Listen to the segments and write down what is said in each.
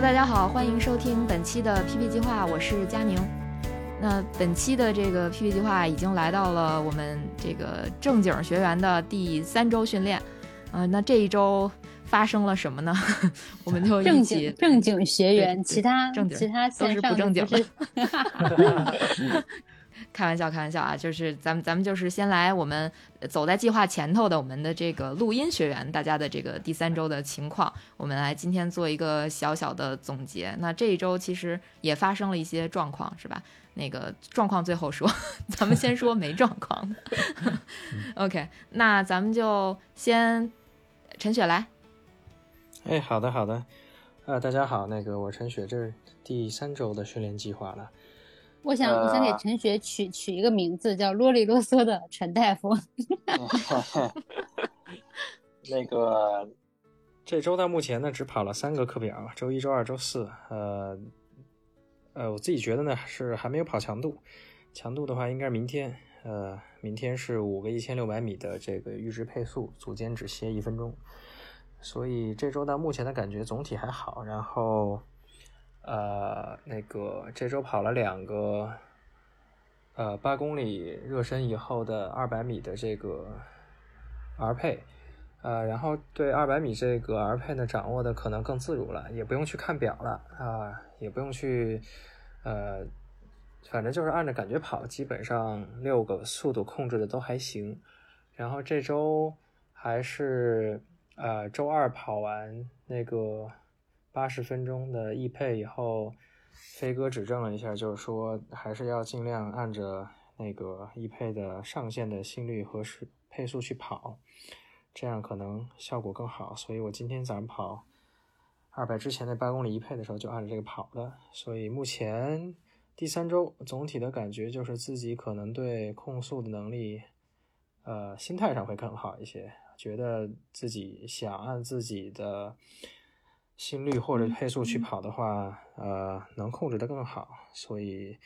Hello，大家好，欢迎收听本期的 PP 计划，我是佳宁。那本期的这个 PP 计划已经来到了我们这个正经学员的第三周训练。呃，那这一周发生了什么呢？我们就正经正经学员，其他正经其他都是不正经的。开玩笑，开玩笑啊！就是咱们咱们就是先来我们走在计划前头的我们的这个录音学员，大家的这个第三周的情况，我们来今天做一个小小的总结。那这一周其实也发生了一些状况，是吧？那个状况最后说，咱们先说没状况的。OK，那咱们就先陈雪来。哎，好的好的，呃，大家好，那个我陈雪，这是第三周的训练计划了。我想，我想给陈雪取取一个名字，叫啰里啰嗦的陈大夫。那个 这周到目前呢，只跑了三个课表，周一周二周四。呃呃，我自己觉得呢，是还没有跑强度。强度的话，应该是明天。呃，明天是五个一千六百米的这个阈值配速，组间只歇一分钟。所以这周到目前的感觉总体还好。然后。呃，那个这周跑了两个，呃，八公里热身以后的二百米的这个 R 配，呃，然后对二百米这个 R 配呢掌握的可能更自如了，也不用去看表了啊，也不用去，呃，反正就是按着感觉跑，基本上六个速度控制的都还行。然后这周还是呃周二跑完那个。八十分钟的易配以后，飞哥指正了一下，就是说还是要尽量按着那个易配的上限的心率和时配速去跑，这样可能效果更好。所以我今天早上跑二百之前的八公里易配的时候就按着这个跑的。所以目前第三周总体的感觉就是自己可能对控速的能力，呃，心态上会更好一些，觉得自己想按自己的。心率或者配速去跑的话，呃，能控制的更好。所以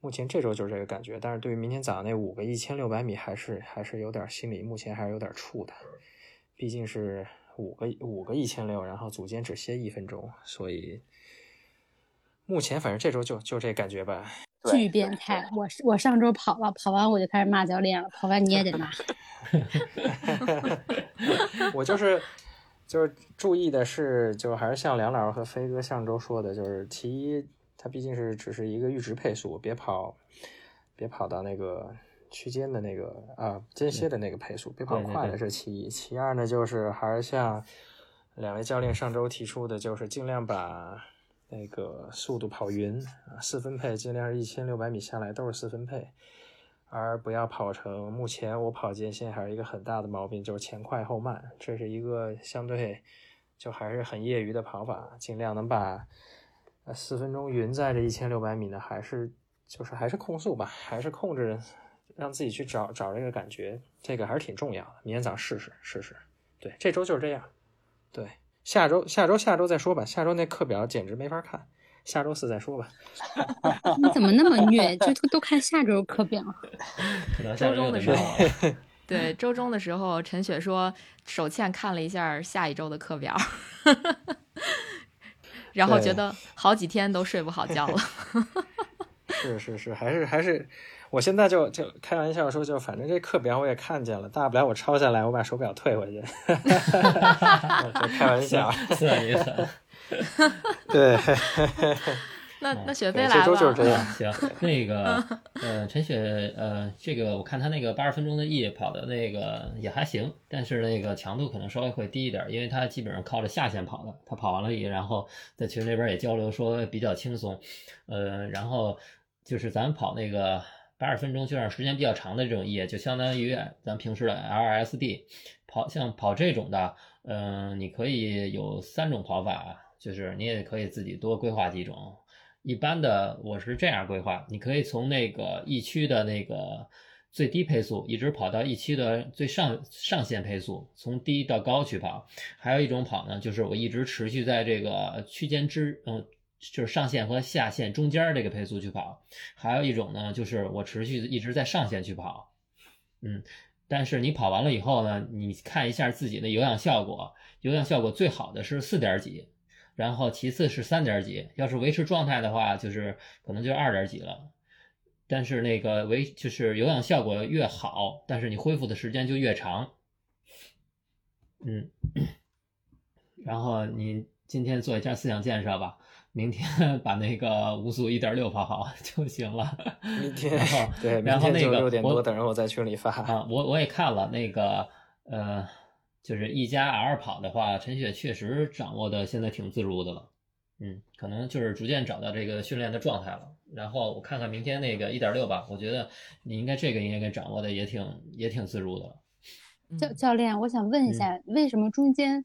目前这周就是这个感觉。但是对于明天早上那五个一千六百米，还是还是有点心里目前还是有点怵的。毕竟是五个五个一千六，然后组间只歇一分钟，所以目前反正这周就就这感觉吧。巨变态！我我上周跑了，跑完我就开始骂教练了。跑完你也得骂。我就是。就是注意的是，就还是像梁老师和飞哥上周说的，就是其一，它毕竟是只是一个阈值配速，别跑，别跑到那个区间的那个啊间歇的那个配速，别跑快了是其一。其二呢，就是还是像两位教练上周提出的，就是尽量把那个速度跑匀啊，四分配，尽量是一千六百米下来都是四分配。而不要跑成目前我跑间歇还是一个很大的毛病，就是前快后慢，这是一个相对就还是很业余的跑法，尽量能把呃四分钟匀在这一千六百米呢，还是就是还是控速吧，还是控制让自己去找找这个感觉，这个还是挺重要的。明天早上试试试试，对，这周就是这样，对，下周下周下周再说吧，下周那课表简直没法看。下周四再说吧。你怎么那么虐？就都都看下周课表。周中的时候，对周中的时候，陈雪说手欠看了一下下一周的课表，然后觉得好几天都睡不好觉了。是是是，还是还是，我现在就就开玩笑说，就反正这课表我也看见了，大不了我抄下来，我把手表退回去。开玩笑，算一算。对，那那雪飞来了，这周就是这样。行，那个呃，陈雪呃，这个我看他那个八十分钟的 E 跑的那个也还行，但是那个强度可能稍微会低一点，因为他基本上靠着下线跑的。他跑完了 E，然后在群里边也交流说比较轻松，呃，然后就是咱跑那个八十分钟，就让时间比较长的这种 E，就相当于咱平时的 LSD。跑像跑这种的，嗯、你可以有三种跑法，就是你也可以自己多规划几种。一般的我是这样规划，你可以从那个一区的那个最低配速，一直跑到一区的最上上限配速，从低到高去跑。还有一种跑呢，就是我一直持续在这个区间之，嗯、就是上限和下限中间这个配速去跑。还有一种呢，就是我持续一直在上限去跑，嗯，但是你跑完了以后呢，你看一下自己的有氧效果，有氧效果最好的是四点几，然后其次是三点几，要是维持状态的话，就是可能就二点几了。但是那个维就是有氧效果越好，但是你恢复的时间就越长。嗯，然后你今天做一下思想建设吧，明天 把那个五速一点六跑好 就行了。明天然后对，明然后那个我多等着我在群里发。啊，我我也看了那个，呃，就是一加 R 跑的话，陈雪确实掌握的现在挺自如的了，嗯，可能就是逐渐找到这个训练的状态了。然后我看看明天那个一点六吧，我觉得你应该这个应该给掌握的也挺也挺自如的教教练，我想问一嗯下，为什么中间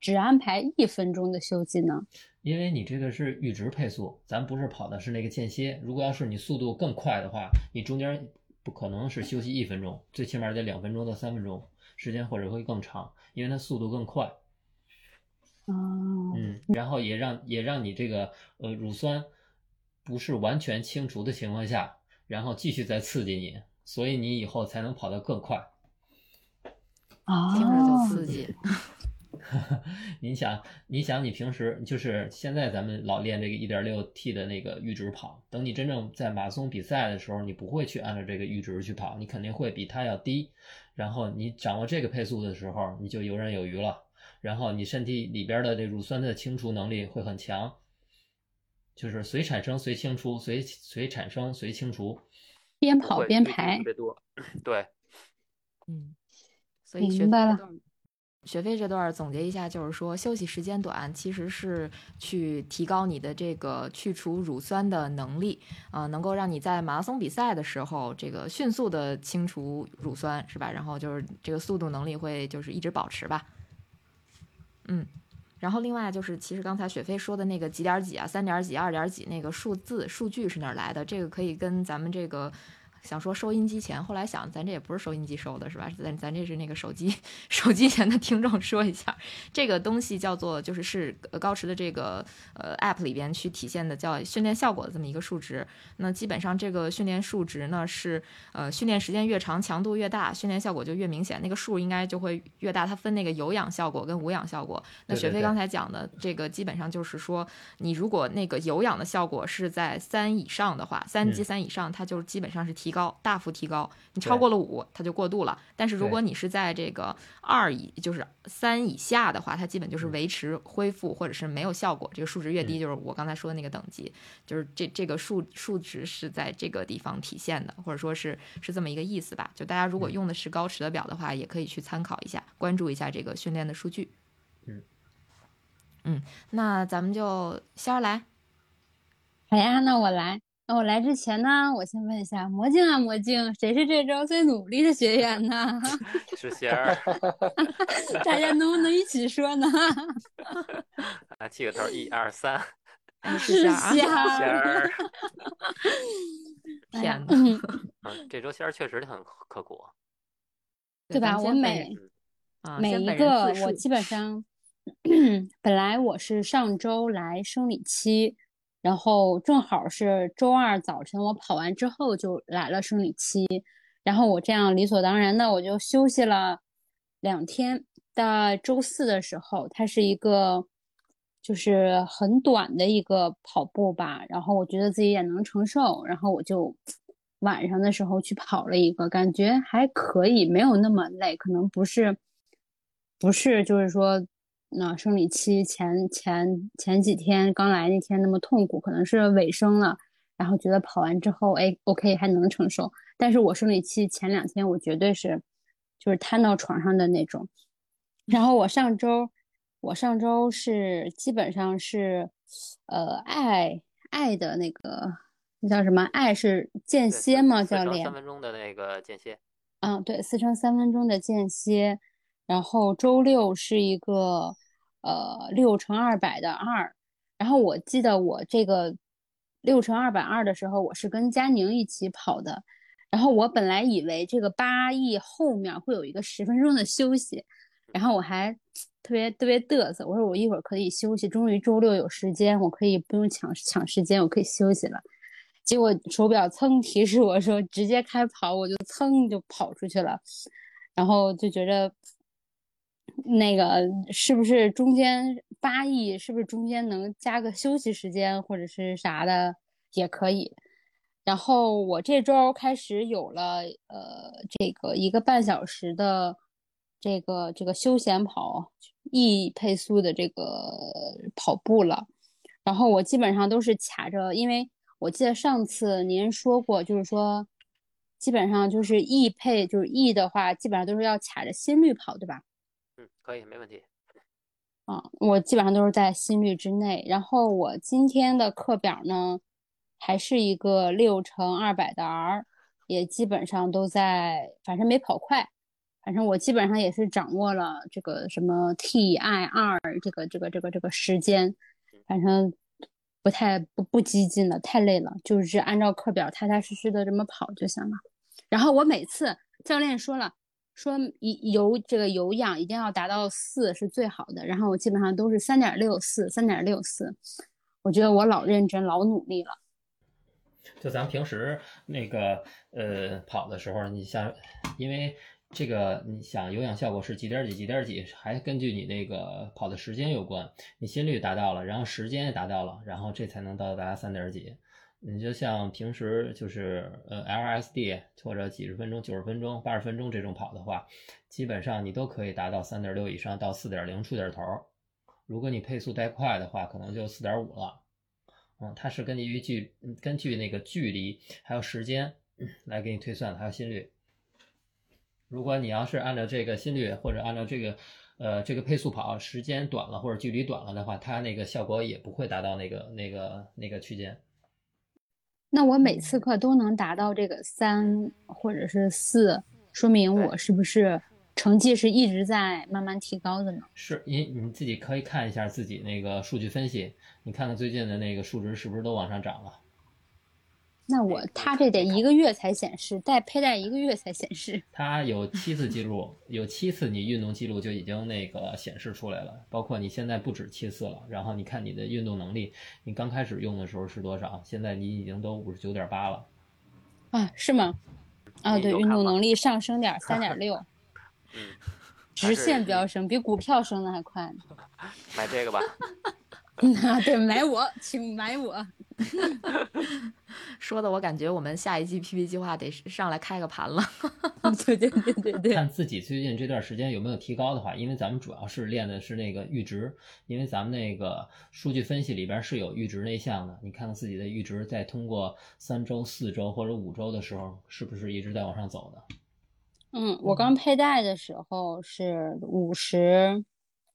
只安排一分钟的休息呢？因为你这个是阈值配速，咱不是跑的是那个间歇。如果要是你速度更快的话，你中间不可能是休息一分钟，最起码得两分钟到三分钟，时间或者会更长，因为它速度更快。哦，嗯，然后也让也让你这个呃乳酸不是完全清除的情况下，然后继续再刺激你，所以你以后才能跑得更快。哦，听着就刺激。你想，你想，你平时就是现在咱们老练这个一点六 T 的那个阈值跑，等你真正在马拉松比赛的时候，你不会去按照这个阈值去跑，你肯定会比它要低。然后你掌握这个配速的时候，你就游刃有余了。然后你身体里边的这乳酸的清除能力会很强，就是随产生随清除，随随产生随清除。边跑边排特，别多。对，嗯，所以学明白了学费这段总结一下，就是说休息时间短，其实是去提高你的这个去除乳酸的能力啊、能够让你在马拉松比赛的时候，这个迅速的清除乳酸，是吧？然后就是这个速度能力会就是一直保持吧。嗯，然后另外就是，其实刚才雪飞说的那个几点几啊、三点几、二点几那个数字数据是哪来的？这个可以跟咱们这个想说收音机前，后来想咱这也不是收音机收的是吧？咱咱这是那个手机 手机前的听众说一下，这个东西叫做就是是呃高驰的这个呃 app 里边去体现的叫训练效果的这么一个数值。那基本上这个训练数值呢是呃训练时间越长，强度越大，训练效果就越明显，那个数应该就会越大。它分那个有氧效果跟无氧效果。那雪飞刚才讲的这个基本上就是说，你如果那个有氧的效果是在三以上的话，三级嗯三以上，它就基本上是提高，大幅提高。你超过了五，它就过度了。但是如果你是在这个二以，就是三以下的话，它基本就是嗯维持恢复或者是没有效果。这个数值越低，嗯就是我刚才说的那个等级，就是这这个数数值是在这个地方体现的，或者说是是这么一个意思吧。就大家如果嗯用的是高驰的表的话，也可以去参考一下，关注一下这个训练的数据。嗯嗯，那咱们就仙儿来。好呀，那我来。那我来之前呢，我先问一下魔镜啊，魔镜，谁是这周最努力的学员呢？是仙儿，大家能不能一起说呢？来起个头，一二三，哎是仙儿啊仙仙儿。天呐这周仙儿确实很刻苦。对吧？我每每一个我基本上，本来我是上周来生理期，然后正好是周二早晨我跑完之后就来了生理期，然后我这样理所当然的我就休息了两天。到周四的时候，它是一个就是很短的一个跑步吧，然后我觉得自己也能承受，然后我就晚上的时候去跑了一个，感觉还可以，没有那么累，可能不是不是就是说那生理期前前前几天刚来那天那么痛苦，可能是尾声了，然后觉得跑完之后，哎，OK 还能承受，但是我生理期前两天我绝对是就是瘫到床上的那种。然后我上周，我上周是基本上是，呃，爱爱的那个那叫什么？爱是间歇吗？教练三？分钟的那个间歇，嗯，对，四乘三分钟的间歇。然后周六是一个呃六乘二百的二，然后我记得我这个六乘二百二的时候，我是跟佳宁一起跑的，然后我本来以为这个八亿后面会有一个十分钟的休息，然后我还 特别特别嘚瑟，我说我一会儿可以休息，终于周六有时间，我可以不用抢抢时间，我可以休息了。结果手表噌提示我说直接开跑，我就噌就跑出去了，然后就觉着那个是不是中间八亿，是不是中间能加个休息时间或者是啥的也可以。然后我这周开始有了呃这个一个半小时的这个这个休闲跑 E 配速的这个跑步了，然后我基本上都是卡着，因为。我记得上次您说过，就是说，基本上就是 E 配，就是 E 的话，基本上都是要卡着心率跑，对吧？嗯，可以，没问题。啊，我基本上都是在心率之内。然后我今天的课表呢，还是一个六乘二百的 R，也基本上都在，反正没跑快，反正我基本上也是掌握了这个什么 TIR 这个这个这个这个时间，反正。不太不不激进了，太累了，就是按照课表踏踏实实的这么跑就行了。然后我每次教练说了，说一有这个有氧一定要达到四是最好的。然后我基本上都是三点六四，三点六四。我觉得我老认真，老努力了。就咱们平时那个呃跑的时候，你像因为。这个你想有氧效果是几点几几点几，还根据你那个跑的时间有关。你心率达到了，然后时间也达到了，然后这才能到达三点几。你就像平时就是呃 LSD 或者几十分钟、九十分钟、八十分钟这种跑的话，基本上你都可以达到三点六以上到四点零出点头。如果你配速带快的话，可能就四点五了。嗯，它是根据距根据那个距离还有时间来给你推算的，还有心率。如果你要是按照这个心率或者按照这个，呃，这个配速跑，时间短了或者距离短了的话，它那个效果也不会达到那个那个那个区间。那我每次课都能达到这个三或者是四，说明我是不是成绩是一直在慢慢提高的呢？是，你你自己可以看一下自己那个数据分析，你看看最近的那个数值是不是都往上涨了。那我他这得一个月才显示，带佩戴一个月才显示。他有七次记录，有七次你运动记录就已经那个显示出来了，包括你现在不止七次了。然后你看你的运动能力，你刚开始用的时候是多少？现在你已经都五十九点八了。啊，是吗？啊，对，运动能力上升点 三点六。嗯，直线飙升，比股票升的还快呢。买这个吧。啊，对，买我，请买我。说的我感觉我们下一季 PP 计划得上来开个盘了。对对对对对。看自己最近这段时间有没有提高的话，因为咱们主要是练的是那个阈值，因为咱们那个数据分析里边是有阈值那项的。你看看自己的阈值，在通过三周、四周或者五周的时候，是不是一直在往上走的？嗯，我刚佩戴的时候是五十。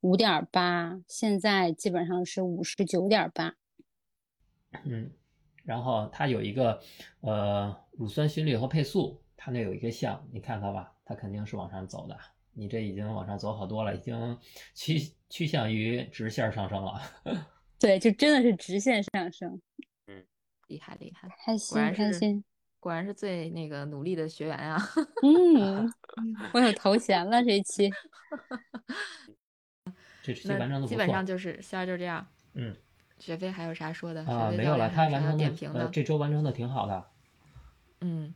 五点八，现在基本上是五十九点八。嗯，然后它有一个呃乳酸心率和配速，它那有一个项，你看看吧，它肯定是往上走的。你这已经往上走好多了，已经趋趋向于直线上升了。对，就真的是直线上升。嗯，厉害厉害，开心开心，果然是最那个努力的学员啊。嗯，我有头衔了这一期。这期完成的基本上就是仙儿就这样。嗯，雪飞还有啥说的？啊，没有了，他完成点评的。这周完成的挺好的。嗯，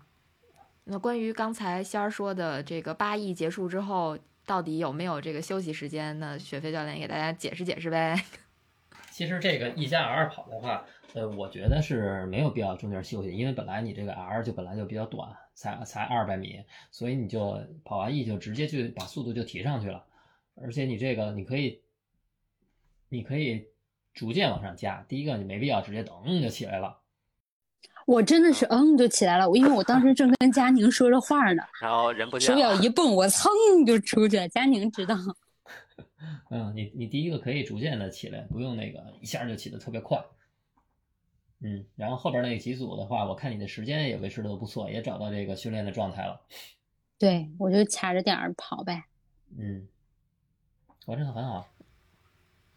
那关于刚才仙儿说的这个八亿结束之后，到底有没有这个休息时间？那雪飞教练给大家解释解释呗。其实这个一加 R 跑的话，呃，我觉得是没有必要中间休息，因为本来你这个 R 就本来就比较短，才才二百米，所以你就跑完 E 就直接就把速度就提上去了。而且你这个你可以，你可以逐渐往上加。第一个你没必要直接噔就起来了。我真的是嗯就起来了，我因为我当时正跟佳宁说着话呢，然后人不手表一蹦，我噌就出去了。佳宁知道。嗯，你你第一个可以逐渐的起来，不用那个一下就起的特别快。嗯，然后后边那几组的话，我看你的时间也维持的都不错，也找到这个训练的状态了。对，我就卡着点儿跑呗。嗯。完成的很好。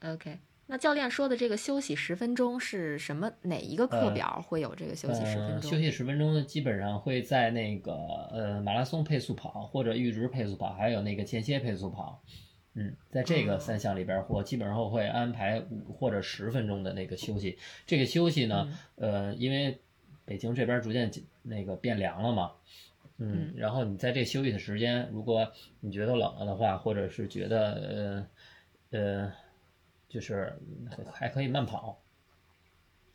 OK，那教练说的这个休息十分钟是什么？哪一个课呃表会有这个休息十分呃，钟？休息十分钟呢，基本上会在那个呃马拉松配速跑或者阈值配速跑，还有那个间歇配速跑。嗯，在这哦个三项里边儿，我基本上会安排五或者十分钟的那个休息。这个休息呢，呃，因为北京这边逐渐那个变凉了嘛，嗯，然后你在这休息的时间，如果你觉得冷了的话，或者是觉得呃呃，就是还可以慢跑，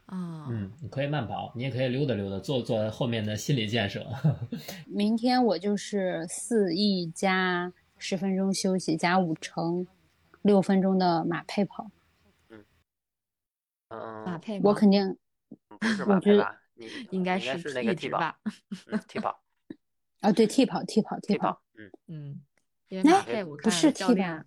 啊，嗯，你可以慢跑，你也可以溜达溜达，做做后面的心理建设。明天我就是四 E 加十分钟休息加五成六分钟的马配跑，嗯，马配吗我肯定不是我觉得马配吧？你应该是是那个替跑，阈值吧？啊对替跑替跑替跑，嗯，嗯，因为哎马配我看不是替教练吧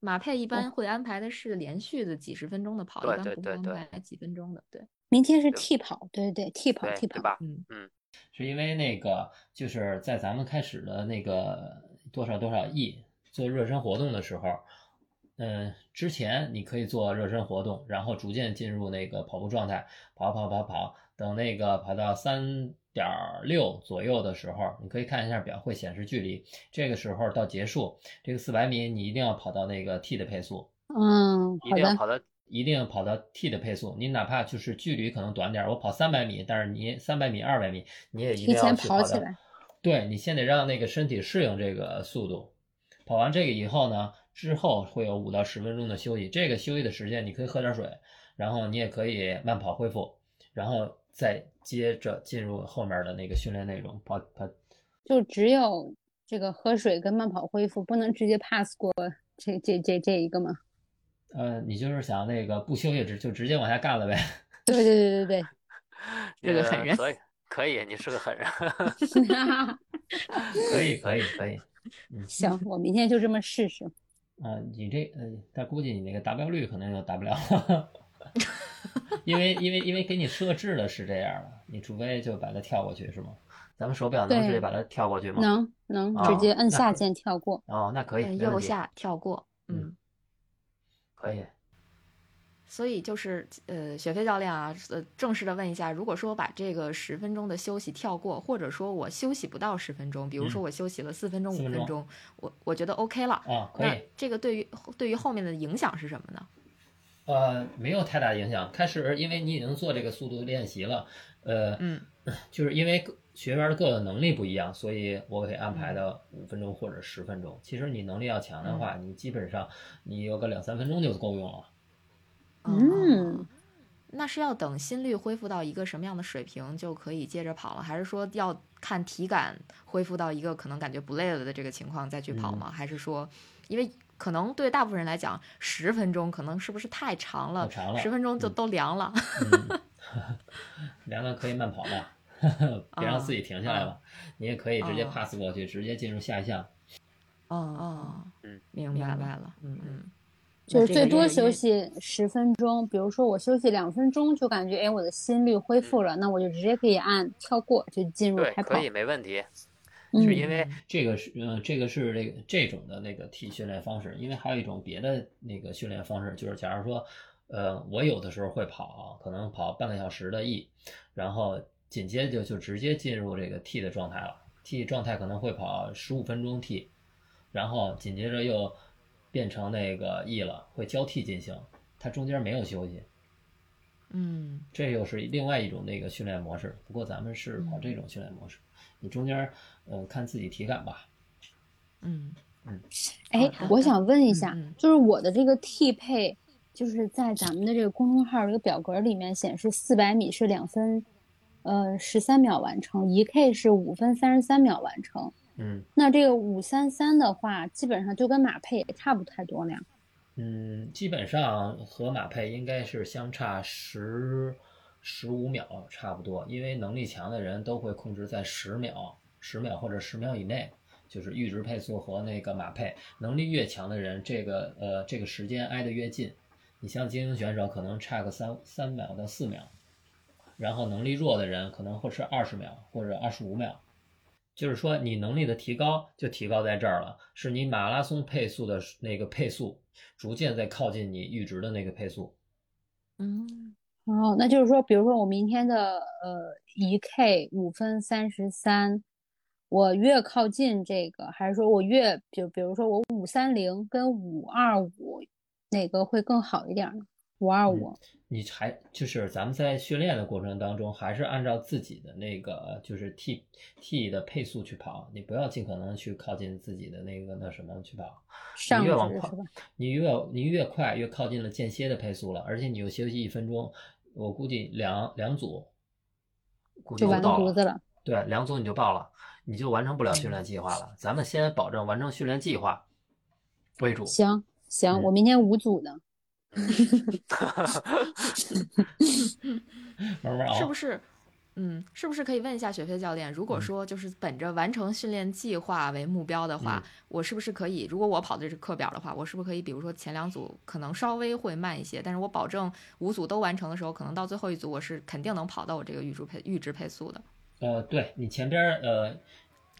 马配一般会安排的是连续的几十分钟的跑，对一般不会安对对对排几分钟的。对，明天是替跑，对对对替跑替跑，吧？嗯嗯是因为那个就是在咱们开始的那个多少多少亿做热身活动的时候，嗯，之前你可以做热身活动，然后逐渐进入那个跑步状态，跑跑跑跑，等那个跑到三点六左右的时候，你可以看一下表，会显示距离。这个时候到结束，这个四百米你一定要跑到那个 T 的配速，嗯，一定要跑到一定要跑到 T 的配速，你哪怕就是距离可能短点儿，我跑三百米，但是你三百米、二百米，你也一定要去跑起来。对你先得让那个身体适应这个速度。跑完这个以后呢，之后会有五到十分钟的休息。这个休息的时间，你可以喝点水，然后你也可以慢跑恢复，然后再接着进入后面的那个训练内容。跑跑就只有这个喝水跟慢跑恢复，不能直接 pass 过这这这这一个吗？呃，你就是想那个不休息直就直接往下干了呗。对对对对 对这个狠人可以可以，你是个狠人。对，可以，可以，可以。行，我明天就这么试试。啊、你这呃，但估计你那个达标率可能就达不了，因为因为因为给你设置的是这样的，你除非就把它跳过去是吗？咱们手表能对直接把它跳过去吗？能能哦直接摁下键跳过。哦，那可以，右下跳过，嗯嗯。可以。所以就是呃，雪飞教练啊，呃，正式的问一下，如果说我把这个十分钟的休息跳过，或者说我休息不到十分钟，比如说嗯我休息了四分钟、五分钟，我我觉得 OK 了。啊，可那以，这个对于对于后面的影响是什么呢？呃，没有太大影响。开始，因为你已经做这个速度练习了，呃，嗯，就是因为各学员的个人能力不一样，所以我给安排的五分钟或者十分钟。其实你能力要强的话，你基本上你有个两三分钟就够用了。嗯哦，那是要等心率恢复到一个什么样的水平就可以接着跑了，还是说要看体感恢复到一个可能感觉不累了的这个情况再去跑吗？还是说，因为可能对大部分人来讲，十分钟可能是不是太长了？太长了十分钟就嗯都凉了。嗯，凉了可以慢跑嘛，别让自己停下来嘛。你也可以直接哦 pass 过去，直接进入下一项。哦哦，嗯，明白了，嗯嗯，就是最多休息十分钟，比如说我休息两分钟，就感觉哎我的心率恢复了，那我就直接可以按跳过就进入对，开跑可。以，没问题。嗯是因为这个是呃，这个是这个这种的那个 T 训练方式，因为还有一种别的那个训练方式，就是假如说，呃，我有的时候会跑，可能跑半个小时的 E，然后紧接着就就直接进入这个 T 的状态了，T 状态可能会跑十五分钟 T，然后紧接着又变成那个 E 了，会交替进行，它中间没有休息，嗯这又是另外一种那个训练模式。不过咱们是跑这种训练模式，你中间呃看自己体感吧。嗯哎好的，我想问一下嗯嗯，就是我的这个 T 配，就是在咱们的这个公众号这个表格里面显示四百米是两分，呃十三秒完成，一 K 是五分三十三秒完成。嗯那这个五三三的话，基本上就跟马配也差不太多了呀。嗯，基本上和马配应该是相差十十五秒差不多，因为能力强的人都会控制在十秒、十秒或者十秒以内，就是阈值配速和那个马配。能力越强的人，这个呃这个时间挨得越近。你像精英选手可能差个三三秒到四秒，然后能力弱的人可能会是二十秒或者二十五秒。就是说你能力的提高就提高在这儿了，是你马拉松配速的那个配速逐渐在靠近你阈值的那个配速。嗯，哦，那就是说，比如说我明天的呃一 K 五分三十三，我越靠近这个，还是说我越就比如说我五三零跟五二五哪个会更好一点呢？五二五，你还就是咱们在训练的过程当中，还是按照自己的那个就是 T T 的配速去跑，你不要尽可能去靠近自己的那个那什么去跑。上你越往快你越你越快越靠近了间歇的配速了，而且你又休息一分钟，我估计两两组估计就完。犊子了。对，两组你就爆了，你就完成不了训练计划了。咱们先保证完成训练计划为主。行行，嗯我明天五组呢。慢慢熬。是不是？嗯，是不是可以问一下雪飞教练，如果嗯说就是本着完成训练计划为目标的话，嗯我是不是可以？如果我跑的是课表的话，我是不是可以，比如说前两组可能稍微会慢一些，但是我保证五组都完成的时候，可能到最后一组我是肯定能跑到我这个预值配预值配速的，呃，对你前边儿呃，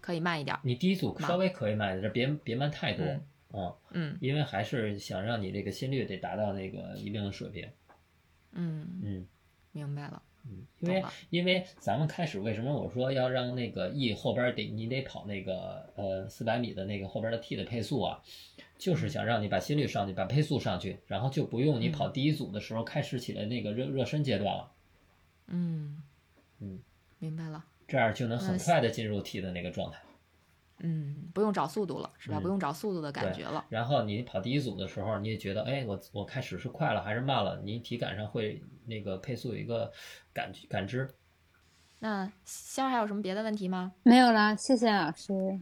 可以慢一点儿。你第一组稍微可以慢一点，别别慢太多。嗯嗯，嗯因为还是想让你这个心率得达到那个一定的水平。嗯，嗯明白了。嗯，因为因为咱们开始为什么我说要让那个 E 后边得你得跑那个呃四百米的那个后边的 T 的配速啊，就是想让你把心率上去，把配速上去，然后就不用你跑第一组的时候开始起来那个热热身阶段了，嗯嗯，明白了。这样就能很快的进入题的那个状态。嗯，不用找速度了，是吧？嗯不用找速度的感觉了。然后你跑第一组的时候，你也觉得，哎，我我开始是快了还是慢了？你体感上会那个配速有一个感感知。那仙儿还有什么别的问题吗？没有啦，谢谢老师。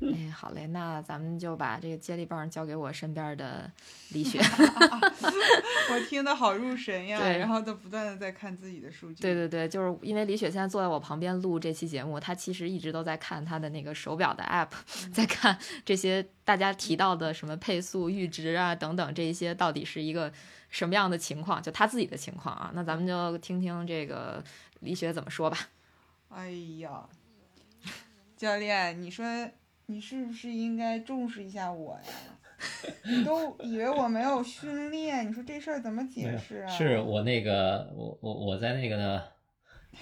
哎，好嘞，那咱们就把这个接力棒交给我身边的李雪。我听得好入神呀，对然后都不断的在看自己的数据。对对对，就是因为李雪现在坐在我旁边录这期节目，她其实一直都在看她的那个手表的 app，、在看这些大家提到的什么配速、阈值啊等等这一些到底是一个什么样的情况，就她自己的情况啊。那咱们就听听这个李雪怎么说吧。哎呀，教练，你说你是不是应该重视一下我呀？你都以为我没有训练，你说这事儿怎么解释啊？是我那个我我我在那个呢，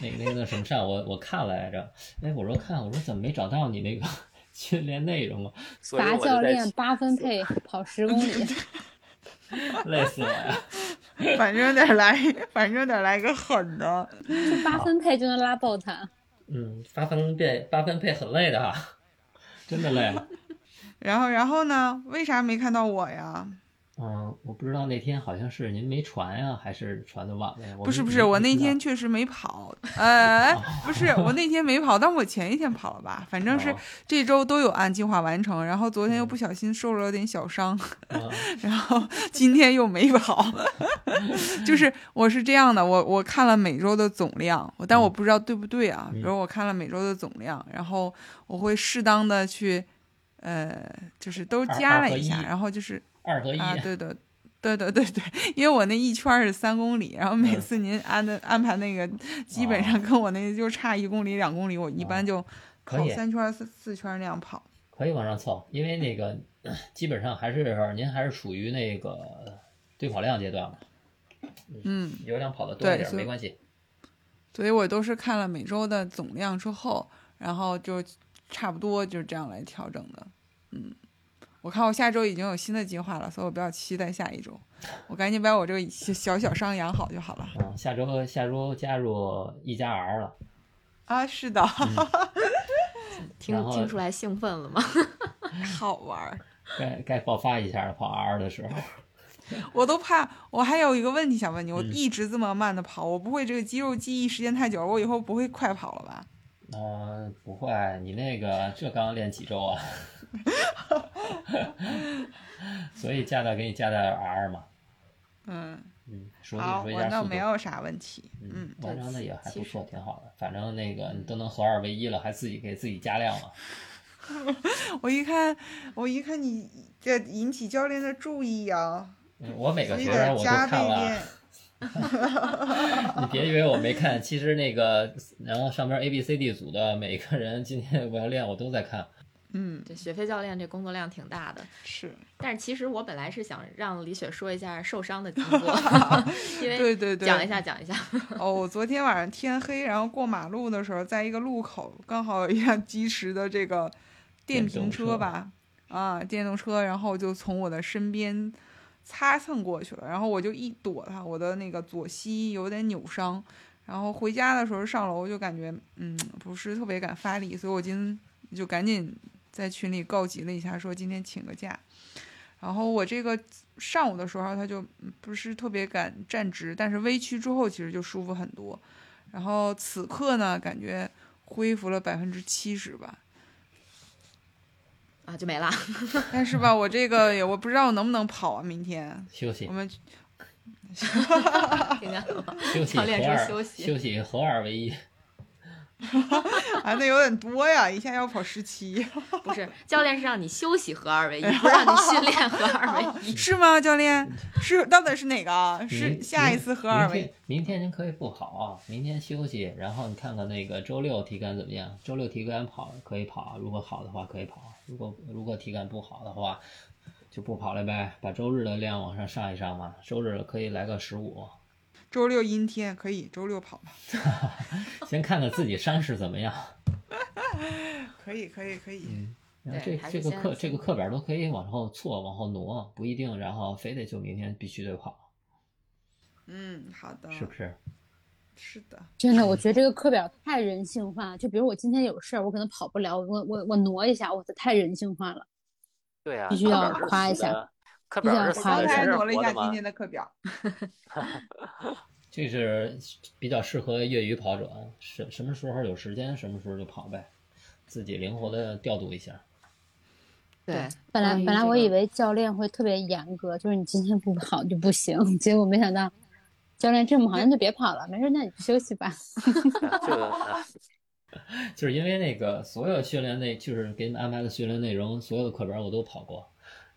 那个那个那什么上，我我看来着，哎，我说看，我说怎么没找到你那个 训练内容啊？所以达教练八分配跑十公里，累死我呀！反正得来，反正得来个狠的。就八分配就能拉爆他。嗯，八分配八分配很累的哈，真的累。然后，然后呢？为啥没看到我呀？嗯，我不知道那天好像是您没传呀，还是传的晚了呀？不是不是，我那天确实没跑，呃，不是我那天没跑，但我前一天跑了吧？反正是哦这周都有按计划完成，然后昨天又不小心受了点小伤，嗯 然后今天又没跑，就是我是这样的，我我看了每周的总量，但我不知道对不对啊。嗯比如我看了每周的总量，然后我会适当的去，呃，就是都加了一下，一然后就是二合一，啊，对的。对对对对，因为我那一圈是三公里，然后每嗯次您安的安排那个，基本上跟我那个就差一公里两公里，我一般就跑三圈四四圈那样跑。可以往上凑，因为那个 基本上还是您还是属于那个对跑量阶段嘛，嗯，有氧跑的多一点没关系。所以我都是看了每周的总量之后，然后就差不多就是这样来调整的。嗯，我看我下周已经有新的计划了，所以我比较期待下一周。我赶紧把我这个小小伤养好就好了。嗯，下周下周加入一加 R 了，啊，是的，听听出来兴奋了吗？好玩儿。该该爆发一下了，跑 R 的时候。我都怕，我还有一个问题想问你，我嗯一直这么慢的跑，我不会这个肌肉记忆时间太久了，我以后不会快跑了吧？嗯、不会，你那个这刚练几周啊？所以加到给你加到 R 嘛，嗯，嗯，好，我说一下速度那没，有啥问题。嗯嗯，，完成的也还不错，挺好的。反正那个你都能合二为一了，还自己给自己加量了。我一看，我一看你这引起教练的注意呀、嗯，我每个学员我都看了练。你别以为我没看，其实那个，然后上边 A、B、C、D 组的每个人今天我要练，我都在看。嗯，这雪飞教练这工作量挺大的，是，但是其实我本来是想让李雪说一下受伤的经过，因为对对对，讲一下讲一下。哦，我昨天晚上天黑，然后过马路的时候，在一个路口，刚好有一辆疾驰的这个电瓶车吧，啊，电动车，然后就从我的身边擦蹭过去了，然后我就一躲它，我的那个左膝有点扭伤，然后回家的时候上楼就感觉，嗯，不是特别敢发力，所以我今就赶紧在群里告急了一下，说今天请个假。然后我这个上午的时候，他就不是特别敢站直，但是微屈之后其实就舒服很多。然后此刻呢，感觉恢复了百分之七十吧。啊，就没了。但是吧，我这个也我不知道我能不能跑啊，明天休息我，们听见了吗？休息，教练 合二说休息休息，合二为一。啊，那有点多呀，一下要跑十七，不是，教练是让你休息合二为一，不是让你训练合二为一。是吗？教练是到底是哪个啊？是下一次合二为明天明天您可以不跑啊，明天休息，然后你看看那个周六体感怎么样？周六体感跑可以跑，如果好的话可以跑，如果如果体感不好的话就不跑了呗，把周日的量往上上一上嘛，周日可以来个十五，周六阴天可以，周六跑吧。先看看自己伤势怎么样。可以，可以，可以。嗯，然后这这个课这个课表都可以往后错，往后挪，不一定，然后非得就明天必须得跑，嗯，好的，是不是？是的，真的，我觉得这个课表太人性化。就比如我今天有事儿，我可能跑不了，我我我挪一下，我这太人性化了。对啊，必须要夸一下必须要表是死夸一下挪了一下今天的课表。这是比较适合业余跑者，什什么时候有时间什么时候就跑呗，自己灵活的调度一下。对，本来本来我以为教练会特别严格，就是你今天不跑就不行，结果没想到教练这么好，那就别跑了，没事，那你休息吧。就是因为那个所有训练内，就是给你们安排的训练内容，所有的课本我都跑过，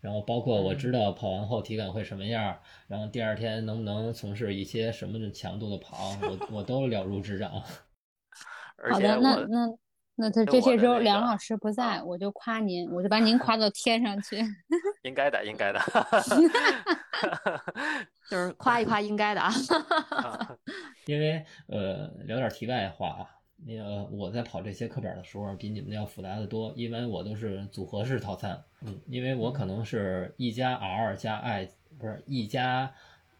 然后包括我知道跑完后体感会什么样，然后第二天能不能从事一些什么的强度的跑，我我都了如指掌。好的，而且我那那那他这对我的那这周梁老师不在，啊我就夸您，我就把您夸到天上去。应该的，应该的。就是夸一夸应该的啊。啊因为呃，聊点题外话啊，那个我在跑这些课表的时候，比你们要复杂的多，因为我都是组合式套餐，嗯，因为我可能是 E 加 R 加 I，不是 E 加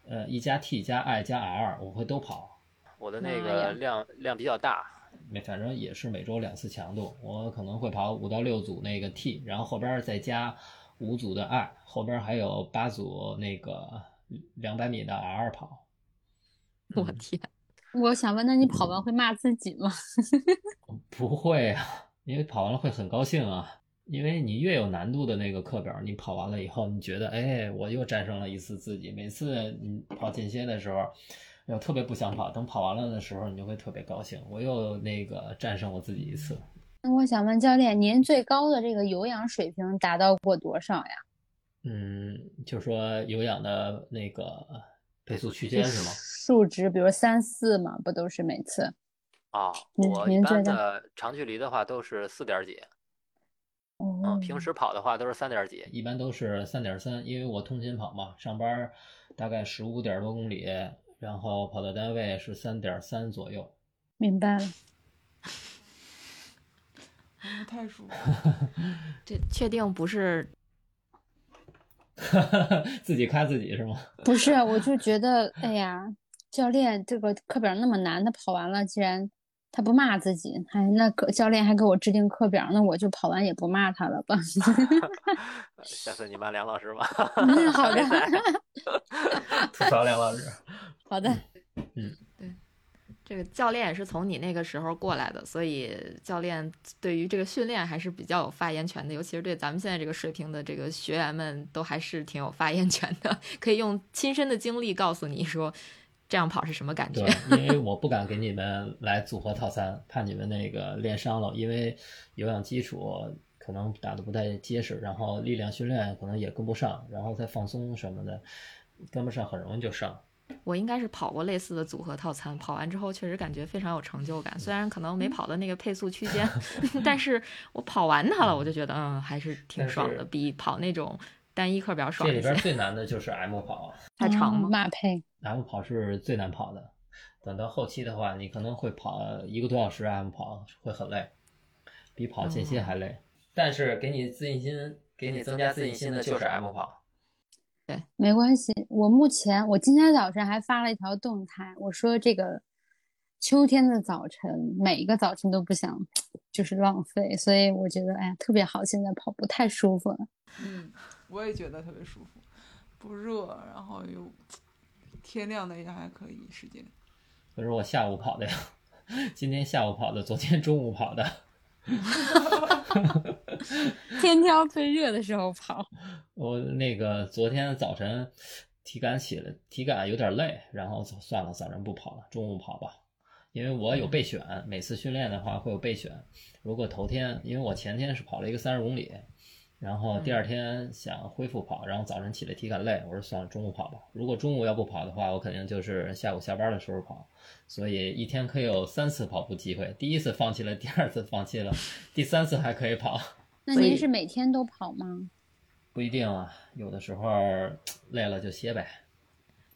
呃 E 加 T 加 I 加 R，我会都跑，我的那个量量比较大，每反正也是每周两次强度，我可能会跑五到六组那个 T，然后后边再加五组的 R，后边还有八组那个两百米的 R 跑。我天，我想问，那你跑完会骂自己吗？不会啊，因为跑完了会很高兴啊。因为你越有难度的那个课表，你跑完了以后，你觉得，哎，我又战胜了一次自己。每次你跑间歇的时候，我特别不想跑，等跑完了的时候，你就会特别高兴，我又那个战胜我自己一次。那我想问教练，您最高的这个有氧水平达到过多少呀？嗯，就说有氧的那个配速区间是吗？数值，比如三四嘛，不都是每次？啊，我一般您觉得的长距离的话都是四点几，哦嗯，平时跑的话都是三点几。一般都是三点三，因为我通勤跑嘛，上班大概十五点多公里，然后跑到单位是三点三左右。明白了。嗯太舒服。这确定不是 自己夸自己是吗？不是，我就觉得，哎呀，教练这个课表那么难，他跑完了，既然他不骂自己，还那课教练还给我制定课表，那我就跑完也不骂他了吧。下次你骂梁老师吧。嗯，好的，吐槽梁老师。好的。嗯，对这个教练也是从你那个时候过来的，所以教练对于这个训练还是比较有发言权的，尤其是对咱们现在这个水平的这个学员们，都还是挺有发言权的，可以用亲身的经历告诉你说这样跑是什么感觉对。，因为我不敢给你们来组合套餐，怕你们那个练伤了，因为有氧基础可能打的不太结实，然后力量训练可能也跟不上，然后再放松什么的，跟不上很容易就伤。我应该是跑过类似的组合套餐，跑完之后确实感觉非常有成就感。虽然可能没跑到那个配速区间，但是我跑完它了，我就觉得嗯还是挺爽的，比跑那种单一课表爽这里边。最难的就是 M 跑 太长哦吗？马配，，M 跑是最难跑的。等到后期的话，你可能会跑一个多小时 M 跑，会很累，比跑间歇还累。但是给你自信心，给你增加自信心的就是 M 跑。没关系。我目前我今天早晨还发了一条动态，我说这个秋天的早晨，每一个早晨都不想就是浪费，所以我觉得哎呀特别好，现在跑步太舒服了。嗯，我也觉得特别舒服，不热，然后又天亮的也还可以时间。可是我下午跑的呀，今天下午跑的，昨天中午跑的。天挑最热的时候跑，我那个昨天早晨体感起了，体感有点累，然后算了，早晨不跑了，中午跑吧。因为我有备选，每次训练的话会有备选。如果头天，因为我前天是跑了一个三十公里，然后第二天想恢复跑，然后早晨起来体感累，我说算了，中午跑吧。如果中午要不跑的话，我肯定就是下午下班的时候跑。所以一天可以有三次跑步机会，第一次放弃了，第二次放弃了，第三次还可以跑。那您是每天都跑吗？不一定啊，有的时候累了就歇呗。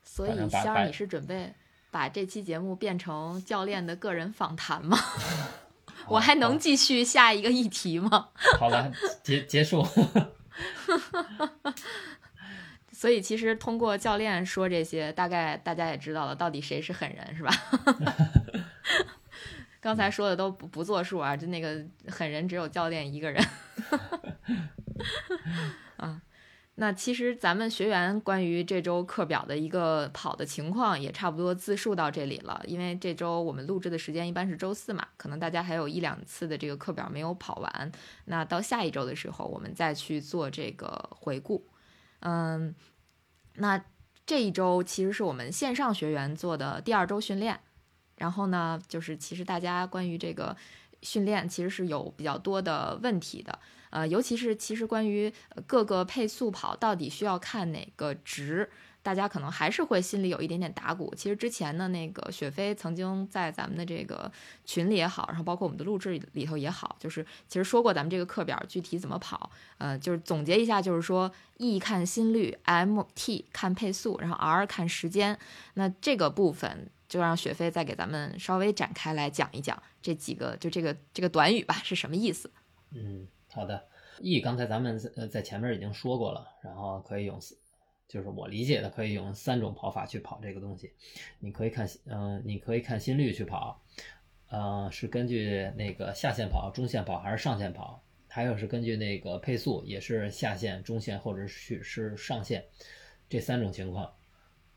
所以仙儿，你是准备把这期节目变成教练的个人访谈吗？我还能继续下一个议题吗？好了，结结束。所以其实通过教练说这些，大概大家也知道了到底谁是狠人，是吧？刚才说的都不不作数啊，就那个狠人只有教练一个人。啊，那其实咱们学员关于这周课表的一个跑的情况也差不多自述到这里了，因为这周我们录制的时间一般是周四嘛，可能大家还有一两次的这个课表没有跑完，那到下一周的时候我们再去做这个回顾。嗯，那这一周其实是我们线上学员做的第二周训练，然后呢，就是其实大家关于这个训练其实是有比较多的问题的，呃，尤其是其实关于各个配速跑到底需要看哪个值。大家可能还是会心里有一点点打鼓。其实之前呢，那个雪飞曾经在咱们的这个群里也好，然后包括我们的录制里头也好，就是其实说过咱们这个课表具体怎么跑。呃，就是总结一下，就是说 E 看心率，M T 看配速，然后 R 看时间。那这个部分就让雪飞再给咱们稍微展开来讲一讲这几个，就这个这个短语吧是什么意思。嗯，好的。E 刚才咱们在在前面已经说过了，然后可以用，就是我理解的可以用三种跑法去跑这个东西。你可以看，嗯、你可以看心率去跑，呃，是根据那个下线跑、中线跑还是上线跑，还有是根据那个配速，也是下线、中线或者是是上线这三种情况，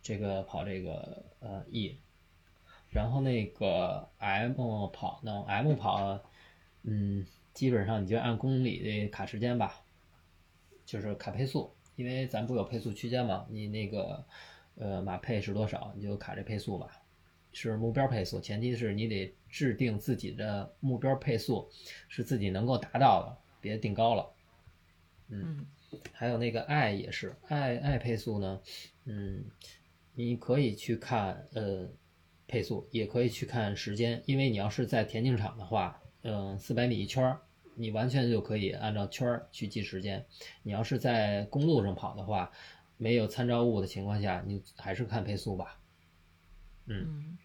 这个跑这个呃 E。然后那个 M 跑呢，M 跑，嗯，基本上你就按公里的卡时间吧，就是卡配速，因为咱不有配速区间嘛，你那个呃马配是多少，你就卡这配速吧，是目标配速，前提是你得制定自己的目标配速是自己能够达到的，别定高了。嗯还有那个 i 也是 i i 配速呢，嗯，你可以去看呃配速，也可以去看时间，因为你要是在田径场的话，嗯、四百米一圈儿，你完全就可以按照圈儿去记时间。你要是在公路上跑的话，没有参照物的情况下，你还是看配速吧。嗯，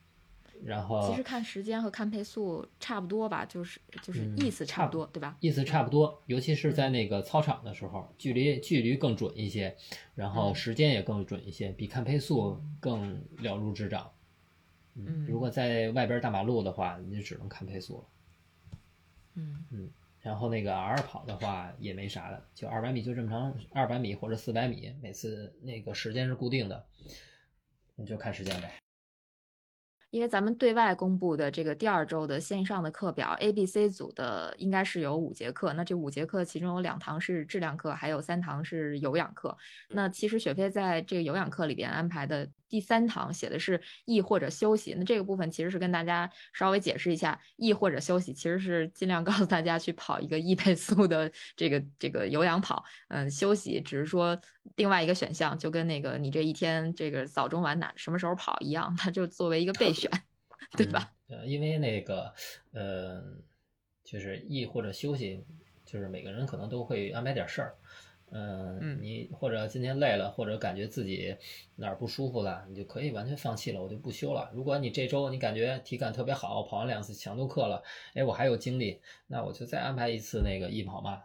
然后其实看时间和看配速差不多吧，就是就是嗯意思差不多，对吧？意思差不多，尤其是在那个操场的时候，距离距离更准一些，然后嗯时间也更准一些，比看配速更了如指掌。嗯如果在外边大马路的话，你就只能看配速了。嗯然后那个 R 跑的话也没啥的，就二百米就这么长，二百米或者四百米，每次那个时间是固定的，你就看时间呗。因为咱们对外公布的这个第二周的线上的课表，A、B、C 组的应该是有五节课，那这五节课其中有两堂是质量课，还有三堂是有氧课。那其实雪飞在这个有氧课里边安排的第三堂写的是易或者休息，那这个部分其实是跟大家稍微解释一下，易或者休息其实是尽量告诉大家去跑一个易倍速的这个这个有氧跑，嗯，休息只是说另外一个选项，就跟那个你这一天这个早中晚哪什么时候跑一样，它就作为一个备选，对吧？呃，因为那个呃，就是易或者休息，就是每个人可能都会安排点事儿。嗯，嗯你或者今天累了，或者感觉自己哪儿不舒服了，你就可以完全放弃了，我就不休了。如果你这周你感觉体感特别好，跑完两次强度课了，哎，我还有精力，那我就再安排一次那个易跑嘛。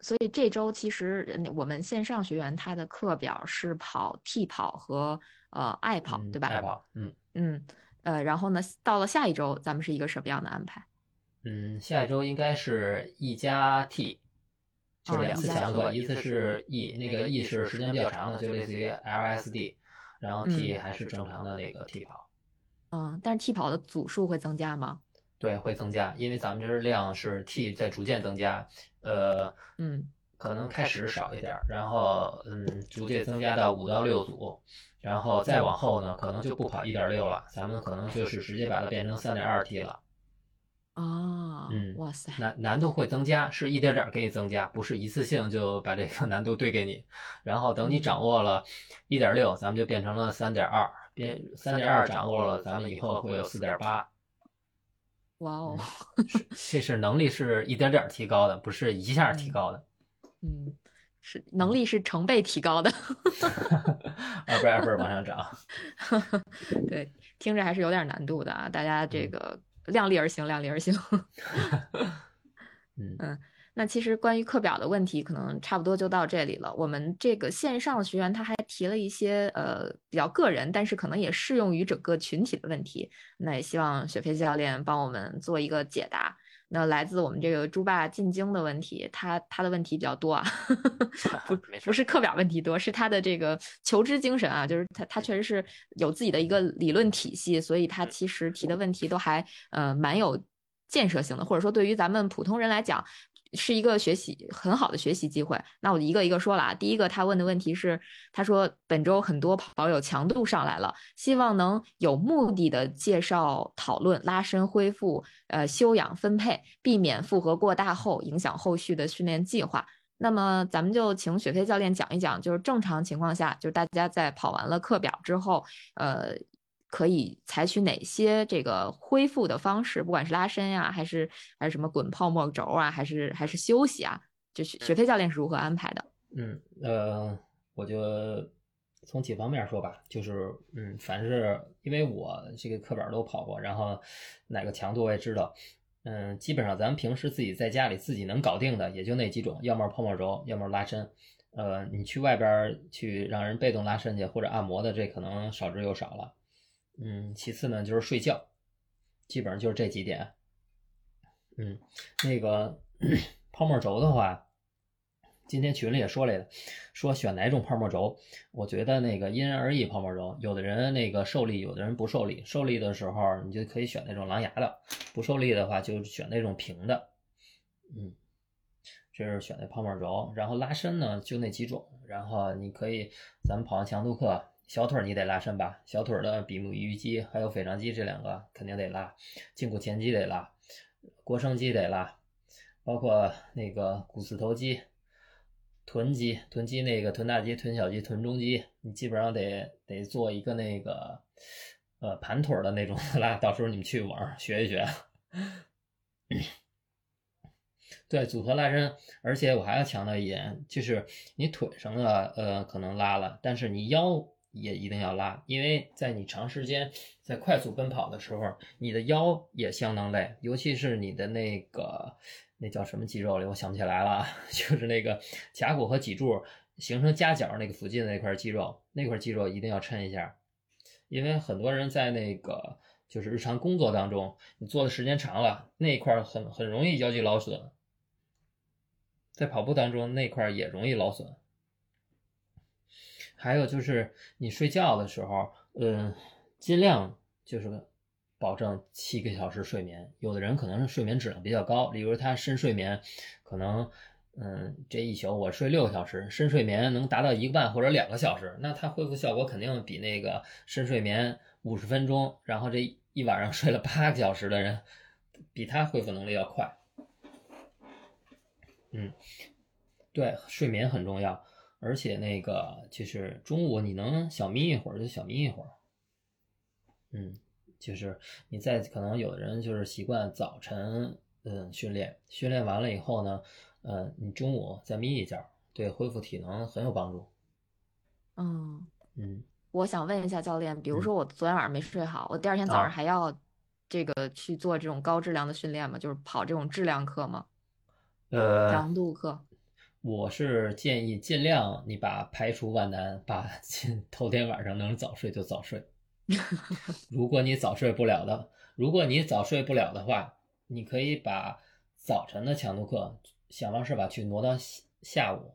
所以这周其实呃我们线上学员他的课表是跑 T 跑和呃爱跑，嗯对吧？爱跑，嗯嗯，呃，然后呢，到了下一周，咱们是一个什么样的安排？嗯，下一周应该是 E 加 T，就是哦两次 E 加强度，一次是 E，那个 E 是时间比较长的，就类似于 LSD，然后 T 嗯还是正常的那个 T 跑。嗯，但是 T 跑的组数会增加吗？对，会增加，因为咱们这是量是 T 在逐渐增加，呃，嗯，可能开始少一点儿，然后嗯，逐渐增加到五到六组，然后再往后呢，可能就不跑一点六了，咱们可能就是直接把它变成三点二 T 了，哦，嗯哇塞，难难度会增加，是一点点儿给你增加，不是一次性就把这个难度堆给你，然后等你掌握了一点六，咱们就变成了三点二，变三点二掌握了，咱们以后会有四点八。哇哦，这是能力是一点点儿提高的，不是一下提高的。嗯，是能力是成倍提高的，二倍二倍儿往上涨。对，听着还是有点难度的啊，大家这个量力而行，量力而行。嗯那其实关于课表的问题，可能差不多就到这里了。我们这个线上学员他还提了一些呃比较个人，但是可能也适用于整个群体的问题。那也希望雪飞教练帮我们做一个解答。那来自我们这个猪爸进京的问题，他他的问题比较多啊，不 不是课表问题多，是他的这个求知精神啊，就是他他确实是有自己的一个理论体系，所以他其实提的问题都还呃蛮有建设性的，或者说对于咱们普通人来讲。是一个学习很好的学习机会。那我一个一个说了啊。第一个，他问的问题是，他说本周很多跑友强度上来了，希望能有目的的介绍讨论拉伸恢复、呃休养分配，避免负荷过大后影响后续的训练计划。那么咱们就请雪飞教练讲一讲，就是正常情况下，就是大家在跑完了课表之后，呃。可以采取哪些这个恢复的方式？不管是拉伸呀、还是还是什么滚泡沫轴啊，还是还是休息啊？就雪雪飞教练是如何安排的？嗯呃，我就从几方面说吧，就是嗯，凡是因为我这个课表都跑过，然后哪个强度我也知道。嗯，基本上咱们平时自己在家里自己能搞定的也就那几种，要么泡沫轴，要么拉伸。呃，你去外边去让人被动拉伸去或者按摩的，这可能少之又少了。嗯，其次呢就是睡觉，基本上就是这几点。嗯，那个 泡沫轴的话，今天群里也说来的，说选哪种泡沫轴，我觉得那个因人而异。泡沫轴，有的人那个受力，有的人不受力。受力的时候，你就可以选那种狼牙的；不受力的话，就选那种平的。嗯，这是选的泡沫轴。然后拉伸呢，就那几种。然后你可以，咱们跑完强度课。小腿你得拉伸吧，小腿的比目鱼肌还有腓肠肌这两个肯定得拉，胫骨前肌得拉，腘绳肌得拉，包括那个股四头肌、臀肌、臀肌那个臀大肌、臀小肌、臀中肌，你基本上得得做一个那个呃盘腿的那种拉，到时候你们去网上学一学。对组合拉伸，而且我还要强调一点，就是你腿上的呃可能拉了，但是你腰。也一定要拉，因为在你长时间在快速奔跑的时候，你的腰也相当累，尤其是你的那个那叫什么肌肉里，我想不起来了，就是那个髂骨和脊柱形成夹角那个附近的那块肌肉，那块肌肉一定要抻一下，因为很多人在那个就是日常工作当中，你做的时间长了，那一块很很容易腰肌劳损，在跑步当中那块也容易劳损。还有就是你睡觉的时候，嗯，尽量就是保证七个小时睡眠。有的人可能是睡眠质量比较高，例如他深睡眠，可能嗯，这一宿我睡六个小时，深睡眠能达到一个半或者两个小时，那他恢复效果肯定比那个深睡眠五十分钟，然后这一晚上睡了八个小时的人，比他恢复能力要快。嗯，对，睡眠很重要，而且那个就是中午你能小眯一会儿就小眯一会儿。嗯，就是你在可能有的人就是习惯早晨嗯训练，训练完了以后呢，呃，你中午再眯一觉，对恢复体能很有帮助。嗯，嗯，我想问一下教练，比如嗯说我昨天晚上没睡好，我第二天早上啊还要这个去做这种高质量的训练吗？就是跑这种质量课吗？呃，强度课？我是建议尽量你把排除万难，把 头天晚上能早睡就早睡。如果你早睡不了的，如果你早睡不了的话，你可以把早晨的强度课想方设法去挪到下下午，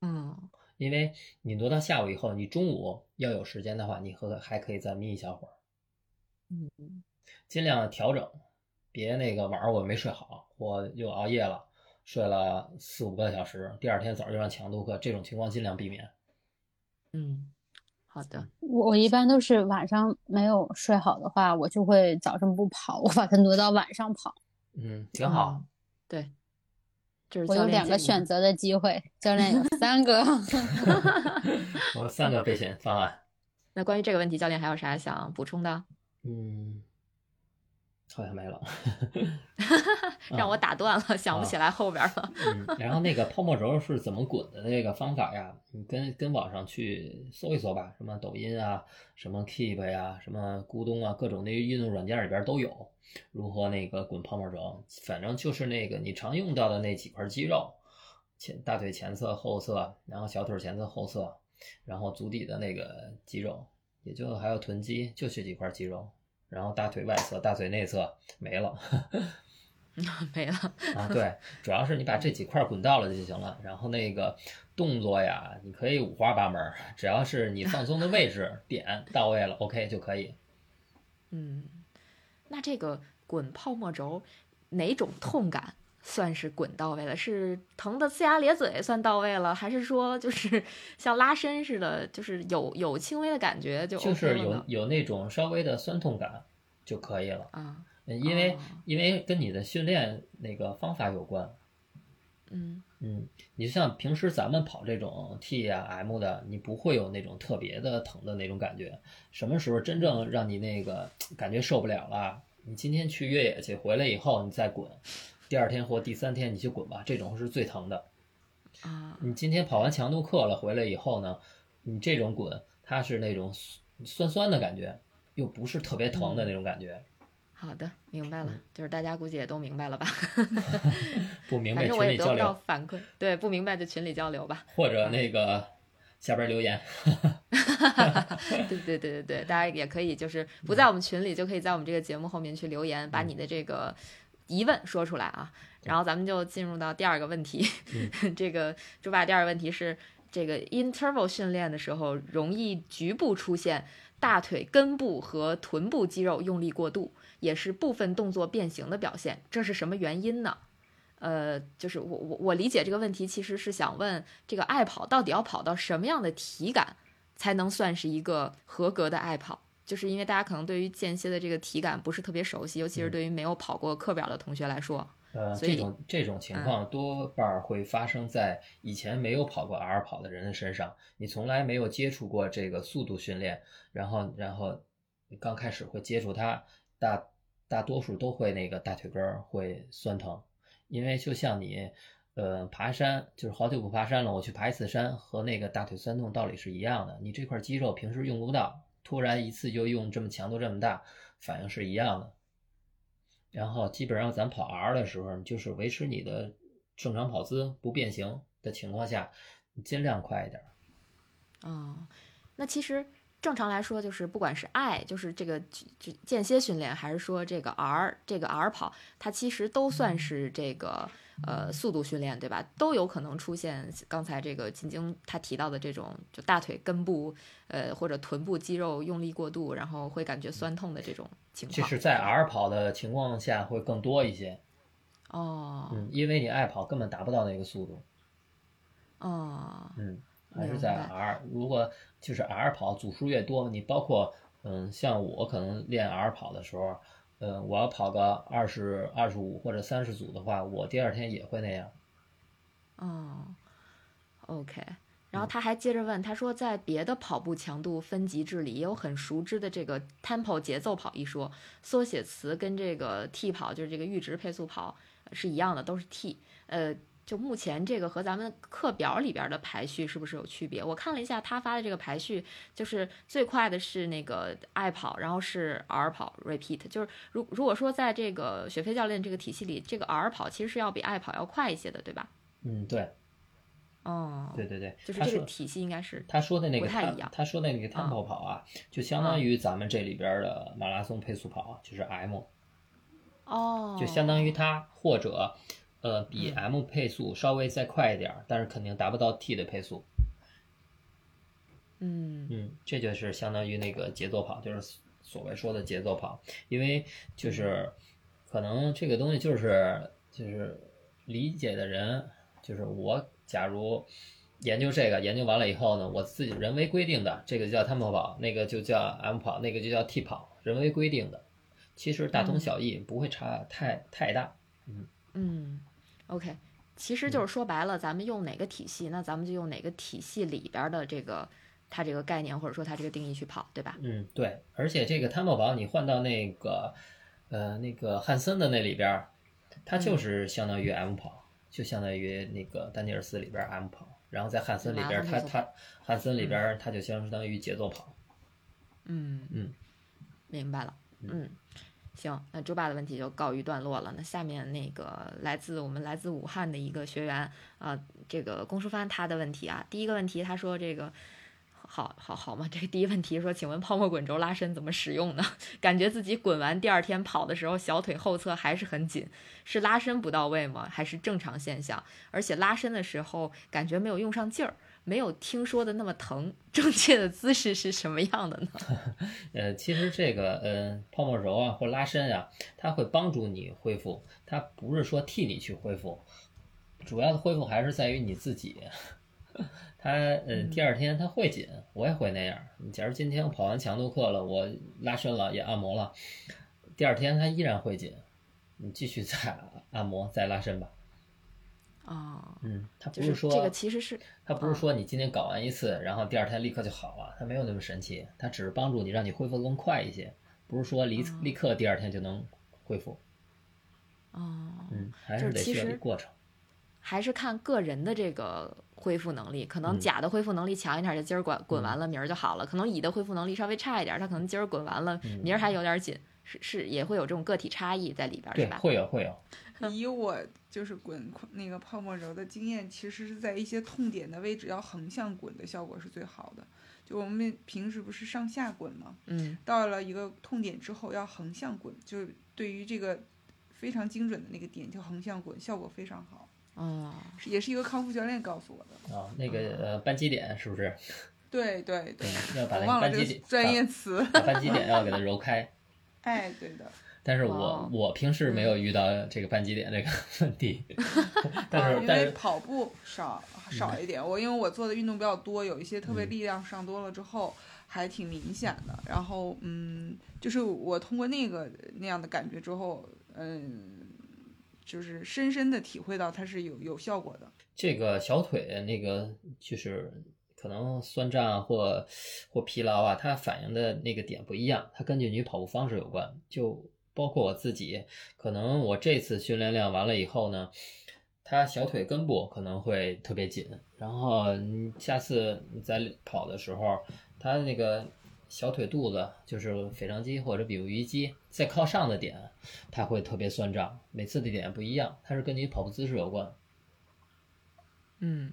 嗯。因为你挪到下午以后，你中午要有时间的话，你和还可以再眯一小会儿，嗯。尽量调整，别那个晚上我没睡好，我又熬夜了，睡了四五个小时，第二天早上又上强度课，这种情况尽量避免。嗯，好的。我我一般都是晚上没有睡好的话，我就会早上不跑，我把它挪到晚上跑。嗯，挺好。嗯对，就是我有两个选。择的机会，教练有 三个。我有三个备选方案。那关于这个问题，教练还有啥想补充的？嗯，好像没了。让我打断了，想不起来后边了。嗯，然后那个泡沫轴是怎么滚的那个方法呀？你跟跟网上去搜一搜吧，什么抖音啊，什么 Keep 呀，什么咕咚啊，各种那运动软件里边都有如何那个滚泡沫轴。反正就是那个你常用到的那几块肌肉，前大腿前侧、后侧，然后小腿前侧、后侧，然后足底的那个肌肉，也就还有臀肌，就这几块肌肉。然后大腿外侧、大腿内侧没了。没了。啊，对，主要是你把这几块滚到了就行了。然后那个动作呀，你可以五花八门儿，只要是你放松的位置点到位了，OK 就可以。嗯，那这个滚泡沫轴哪种痛感算是滚到位了？是疼的呲牙咧嘴算到位了，还是说就是 像拉伸似的，就是有有轻微的感觉就就是有？有那种稍微的酸痛感就可以了。啊，嗯因为哦因为跟你的训练那个方法有关。嗯嗯，你像平时咱们跑这种 T 呀、M 的，你不会有那种特别的疼的那种感觉。什么时候真正让你那个感觉受不了了？你今天去越野去，回来以后你再滚，第二天或第三天你去滚吧，这种是最疼的。啊，你今天跑完强度课了，回来以后呢，你这种滚，它是那种酸酸的感觉，又不是特别疼的那种感觉。好的，明白了，嗯就是大家估计也都明白了吧？不明白群里交流，反馈，对，不明白就群里交流吧。或者那个 下边留言。对对对对对，大家也可以就是不在我们群里，就可以在我们这个节目后面去留言，把你的这个疑问说出来啊。然后咱们就进入到第二个问题，这个猪爸第二个问题是这个 interval 训练的时候，容易局部出现大腿根部和臀部肌肉用力过度，也是部分动作变形的表现，这是什么原因呢？呃，就是我我我理解这个问题，其实是想问这个爱跑到底要跑到什么样的体感，才能算是一个合格的爱跑？就是因为大家可能对于间歇的这个体感不是特别熟悉，尤其是对于没有跑过课表的同学来说，呃，这种这种情嗯况多半儿会发生在以前没有跑过 R 跑的人的身上。你从来没有接触过这个速度训练，然后然后刚开始会接触它，大大多数都会那个大腿根儿会酸疼，因为就像你呃爬山，就是好久不爬山了，我去爬一次山，和那个大腿酸痛道理是一样的。你这块肌肉平时用不到，突然一次就用这么强度这么大，反应是一样的。然后基本上咱跑 R 的时候，就是维持你的正常跑姿不变形的情况下，你尽量快一点。哦，那其实正常来说，就是不管是 I，就是这个就间歇训练，还是说这个 R，这个 R 跑，它其实都算是这个呃速度训练，对吧？都有可能出现刚才这个晶晶他提到的这种，就大腿根部呃或者臀部肌肉用力过度，然后会感觉酸痛的这种情况。就是在 R 跑的情况下会更多一些。哦，嗯，因为你爱跑根本达不到那个速度，哦，嗯，还是在 R。如果就是 R 跑组数越多，你包括嗯，像我可能练 R 跑的时候，嗯，我要跑个二十二十五或者三十组的话，我第二天也会那样。哦，OK。然后他还接着问，他说在别的跑步强度分级制里也有很熟知的这个 tempo 节奏跑一说，缩写词跟这个 T 跑就是这个阈值配速跑是一样的，都是 T。呃，就目前这个和咱们课表里边的排序是不是有区别？我看了一下他发的这个排序，就是最快的是那个爱跑，然后是 R 跑 repeat。就是如如果说在这个雪飞教练这个体系里，这个 R 跑其实是要比爱跑要快一些的，对吧？嗯，对，哦，对对对，就是这个体系应该是他说的那个他不太一样他说的那个 tempo 跑啊，就相当于咱们这里边的马拉松配速跑，就是 M，哦，就相当于它或者呃比嗯。M 配速稍微再快一点儿，但是肯定达不到 T 的配速。嗯。嗯，这就是相当于那个节奏跑，就是所谓说的节奏跑，因为就是可能这个东西就是就是理解的人，就是我假如研究这个研究完了以后呢，我自己人为规定的，这个叫 tempo 跑，那个就叫 M 跑，那个就叫 T 跑，人为规定的，其实大同小异，不会差太太大。嗯，OK，其实就是说白了，咱们用哪个体系，那咱们就用哪个体系里边的这个它这个概念或者说它这个定义去跑，对吧？嗯，对，而且这个 tempo 跑你换到那个呃那个汉森的那里边儿，它就是相当于 M 跑，就相当于那个丹尼尔斯里边儿 M 跑，然后在汉森里边儿，它它汉森里边儿它就相当于节奏跑。嗯。嗯，明白了。嗯，行，那周爸的问题就告一段落了。那下面那个来自我们来自武汉的一个学员啊、这个龚淑帆他的问题啊，第一个问题他说这个。好好好嘛，这个第一问题说，请问泡沫滚轴拉伸怎么使用呢？感觉自己滚完第二天跑的时候，小腿后侧还是很紧，是拉伸不到位吗？还是正常现象？而且拉伸的时候感觉没有用上劲儿，没有听说的那么疼。正确的姿势是什么样的呢？呃，其实这个呃泡沫轴啊或拉伸啊，它会帮助你恢复，它不是说替你去恢复，主要的恢复还是在于你自己。它呃第二天它会紧，我也会那样。假如今天我跑完强度课了，我拉伸了也按摩了，第二天它依然会紧，你继续再按摩再拉伸吧。哦，嗯，它不就是说这个其实是它不是说你今天搞完一次，然后第二天立刻就好了，它没有那么神奇，它只是帮助你让你恢复得更快一些，不是说立立刻第二天就能恢复。哦，嗯，还是得需要过程。还是看个人的这个恢复能力，可能嗯。甲的恢复能力强一点，就今儿滚滚完了，明儿就好了；可能乙的恢复能力稍微差一点，他可能今儿滚完了，嗯。明儿还有点紧，是是也会有这种个体差异在里边，对是，吧？会有会有。以我就是滚那个泡沫轴的经验，其实是在一些痛点的位置要横向滚的效果是最好的。就我们平时不是上下滚吗？嗯到了一个痛点之后要横向滚，就是对于这个非常精准的那个点就横向滚，效果非常好。哦，是也是一个康复教练告诉我的。啊，那个呃扳机点是不是？对对对，要把那个我忘了这扳机点个专业词。扳机点要给它揉开。哎，对的。但是哇我我平时没有遇到这个扳机点这个 问题，但啊因为跑步少少一点，我因为我做的运动比较多，有一些特别嗯力量上多了之后，还挺明显的。然后嗯，就是我通过那个那样的感觉之后，嗯，就是深深的体会到它是有有效果的。这个小腿那个就是可能酸胀或或疲劳啊，它反应的那个点不一样，它根据你跑步方式有关。就包括我自己，可能我这次训练量完了以后呢，它小腿根部可能会特别紧，然后你下次你在跑的时候，它那个小腿肚子就是腓肠肌或者比目鱼肌再靠上的点，它会特别酸胀，每次的点不一样，它是跟你跑步姿势有关。嗯，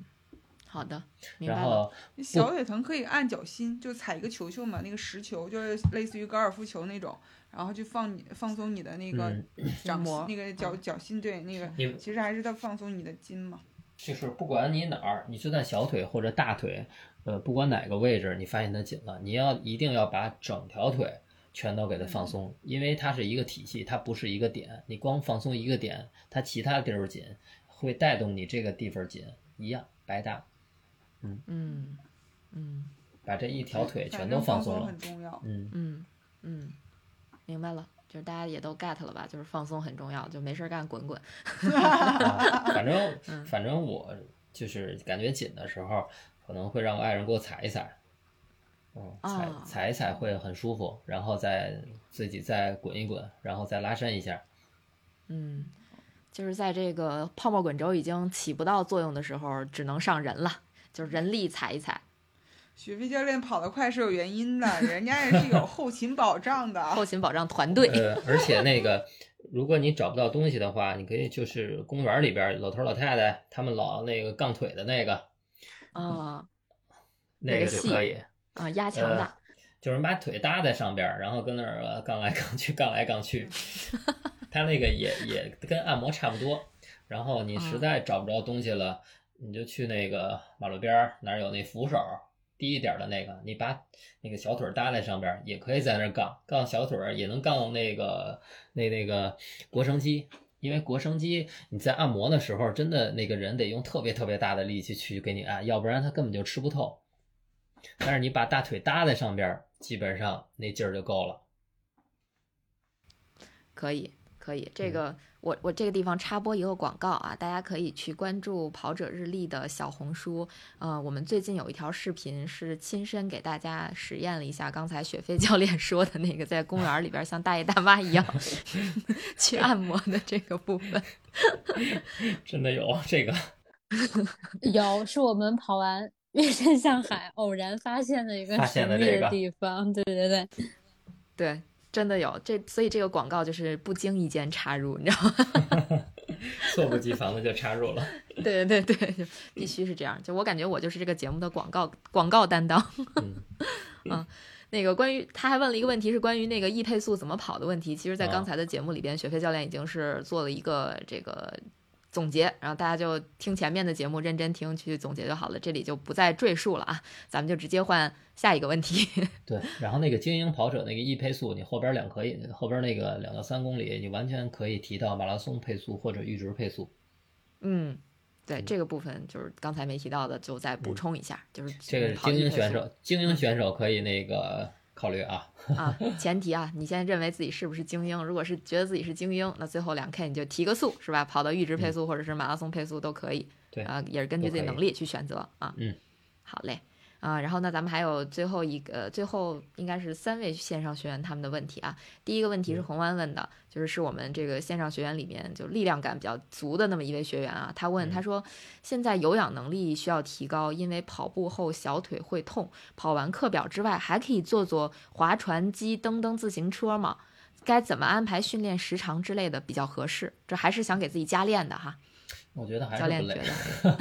好的，明白然了。后小腿疼可以按脚心，就踩一个球球嘛，那个实球，就是类似于高尔夫球那种，然后就放你放松你的那个嗯掌心、膜那个脚脚心，对，那个其实还是在放松你的筋嘛。就是不管你哪儿，你就在小腿或者大腿，呃，不管哪个位置，你发现它紧了，你要一定要把整条腿全都给它放松，因为它是一个体系，它不是一个点。你光放松一个点，它其他地儿紧，会带动你这个地方紧，一样白搭。嗯嗯把这一条腿全都放松了很，重要。嗯，嗯嗯，明白了。就是大家也都 get 了吧？就是放松很重要，就没事儿干滚滚。啊反正嗯 反正我就是感觉紧的时候，可能会让我爱人给我踩一踩，嗯，踩啊踩一踩会很舒服，然后再自己再滚一滚，然后再拉伸一下。嗯，就是在这个泡沫滚轴已经起不到作用的时候，只能上人了，就是人力踩一踩，雪飞教练跑得快是有原因的，人家也是有后勤保障的。后勤保障团队。呃，而且那个，如果你找不到东西的话，你可以就是公园里边老头老太太他们老那个杠腿的那个，啊那个那个戏就可以。啊，压强大。呃就是你把腿搭在上边儿，然后跟那儿呃杠来杠去，杠来杠去。他那个也也跟按摩差不多。然后你实在找不着东西了，你就去那个马路边儿哪儿有那扶手低一点儿的那个，你把那个小腿搭在上边儿，也可以在那儿杠杠小腿儿，也能杠那个那那个腘绳肌。因为腘绳肌你在按摩的时候，真的那个人得用特别特别大的力气去给你按，要不然他根本就吃不透。但是你把大腿搭在上边儿，基本上那劲儿就够了。可以，可以，嗯这个、我我这个地方插播一个广告啊，大家可以去关注跑者日历的小红书。呃，我们最近有一条视频是亲身给大家实验了一下刚才雪飞 教练说的那个在公园里边像大爷大妈一样 去按摩的这个部分。真的有这个，有，是我们跑完月山向海偶然发现的一个神秘的的这个地方。对对对，对，真的有这，所以这个广告就是不经意间插入，你知道吗？猝不及防的就插入了。对对对，就必须是这样。就我感觉我就是这个节目的广告广告担当。嗯，那个关于他还问了一个问题，是关于那个易配速怎么跑的问题。其实，在啊刚才的节目里边，雪飞教练已经是做了一个这个总结，然后大家就听前面的节目，认真听去总结就好了，这里就不再赘述了啊，咱们就直接换下一个问题。对。然后那个精英跑者那个一配速，你后边两可以，后边那个两到三公里，你完全可以提到马拉松配速或者阈值配速。嗯，对嗯这个部分就是刚才没提到的，就再补充一下，就是这个精英选手，精英选手可以那个考虑啊。啊，前提啊，你先认为自己是不是精英？如果是觉得自己是精英，那最后两 K 你就提个速，是吧？跑到阈值配速或者是马拉松配速都可以。嗯对啊，也是根据自己能力去选择啊。嗯，好嘞。啊，然后呢，咱们还有最后一个，最后应该是三位线上学员他们的问题啊。第一个问题是嗯红湾问的，就是是我们这个线上学员里面就力量感比较足的那么一位学员啊。他问，嗯他说现在有氧能力需要提高，因为跑步后小腿会痛，跑完课表之外还可以做做划船机、蹬蹬自行车吗？该怎么安排训练时长之类的比较合适？这还是想给自己加练的哈。我觉得还是教练觉不累得。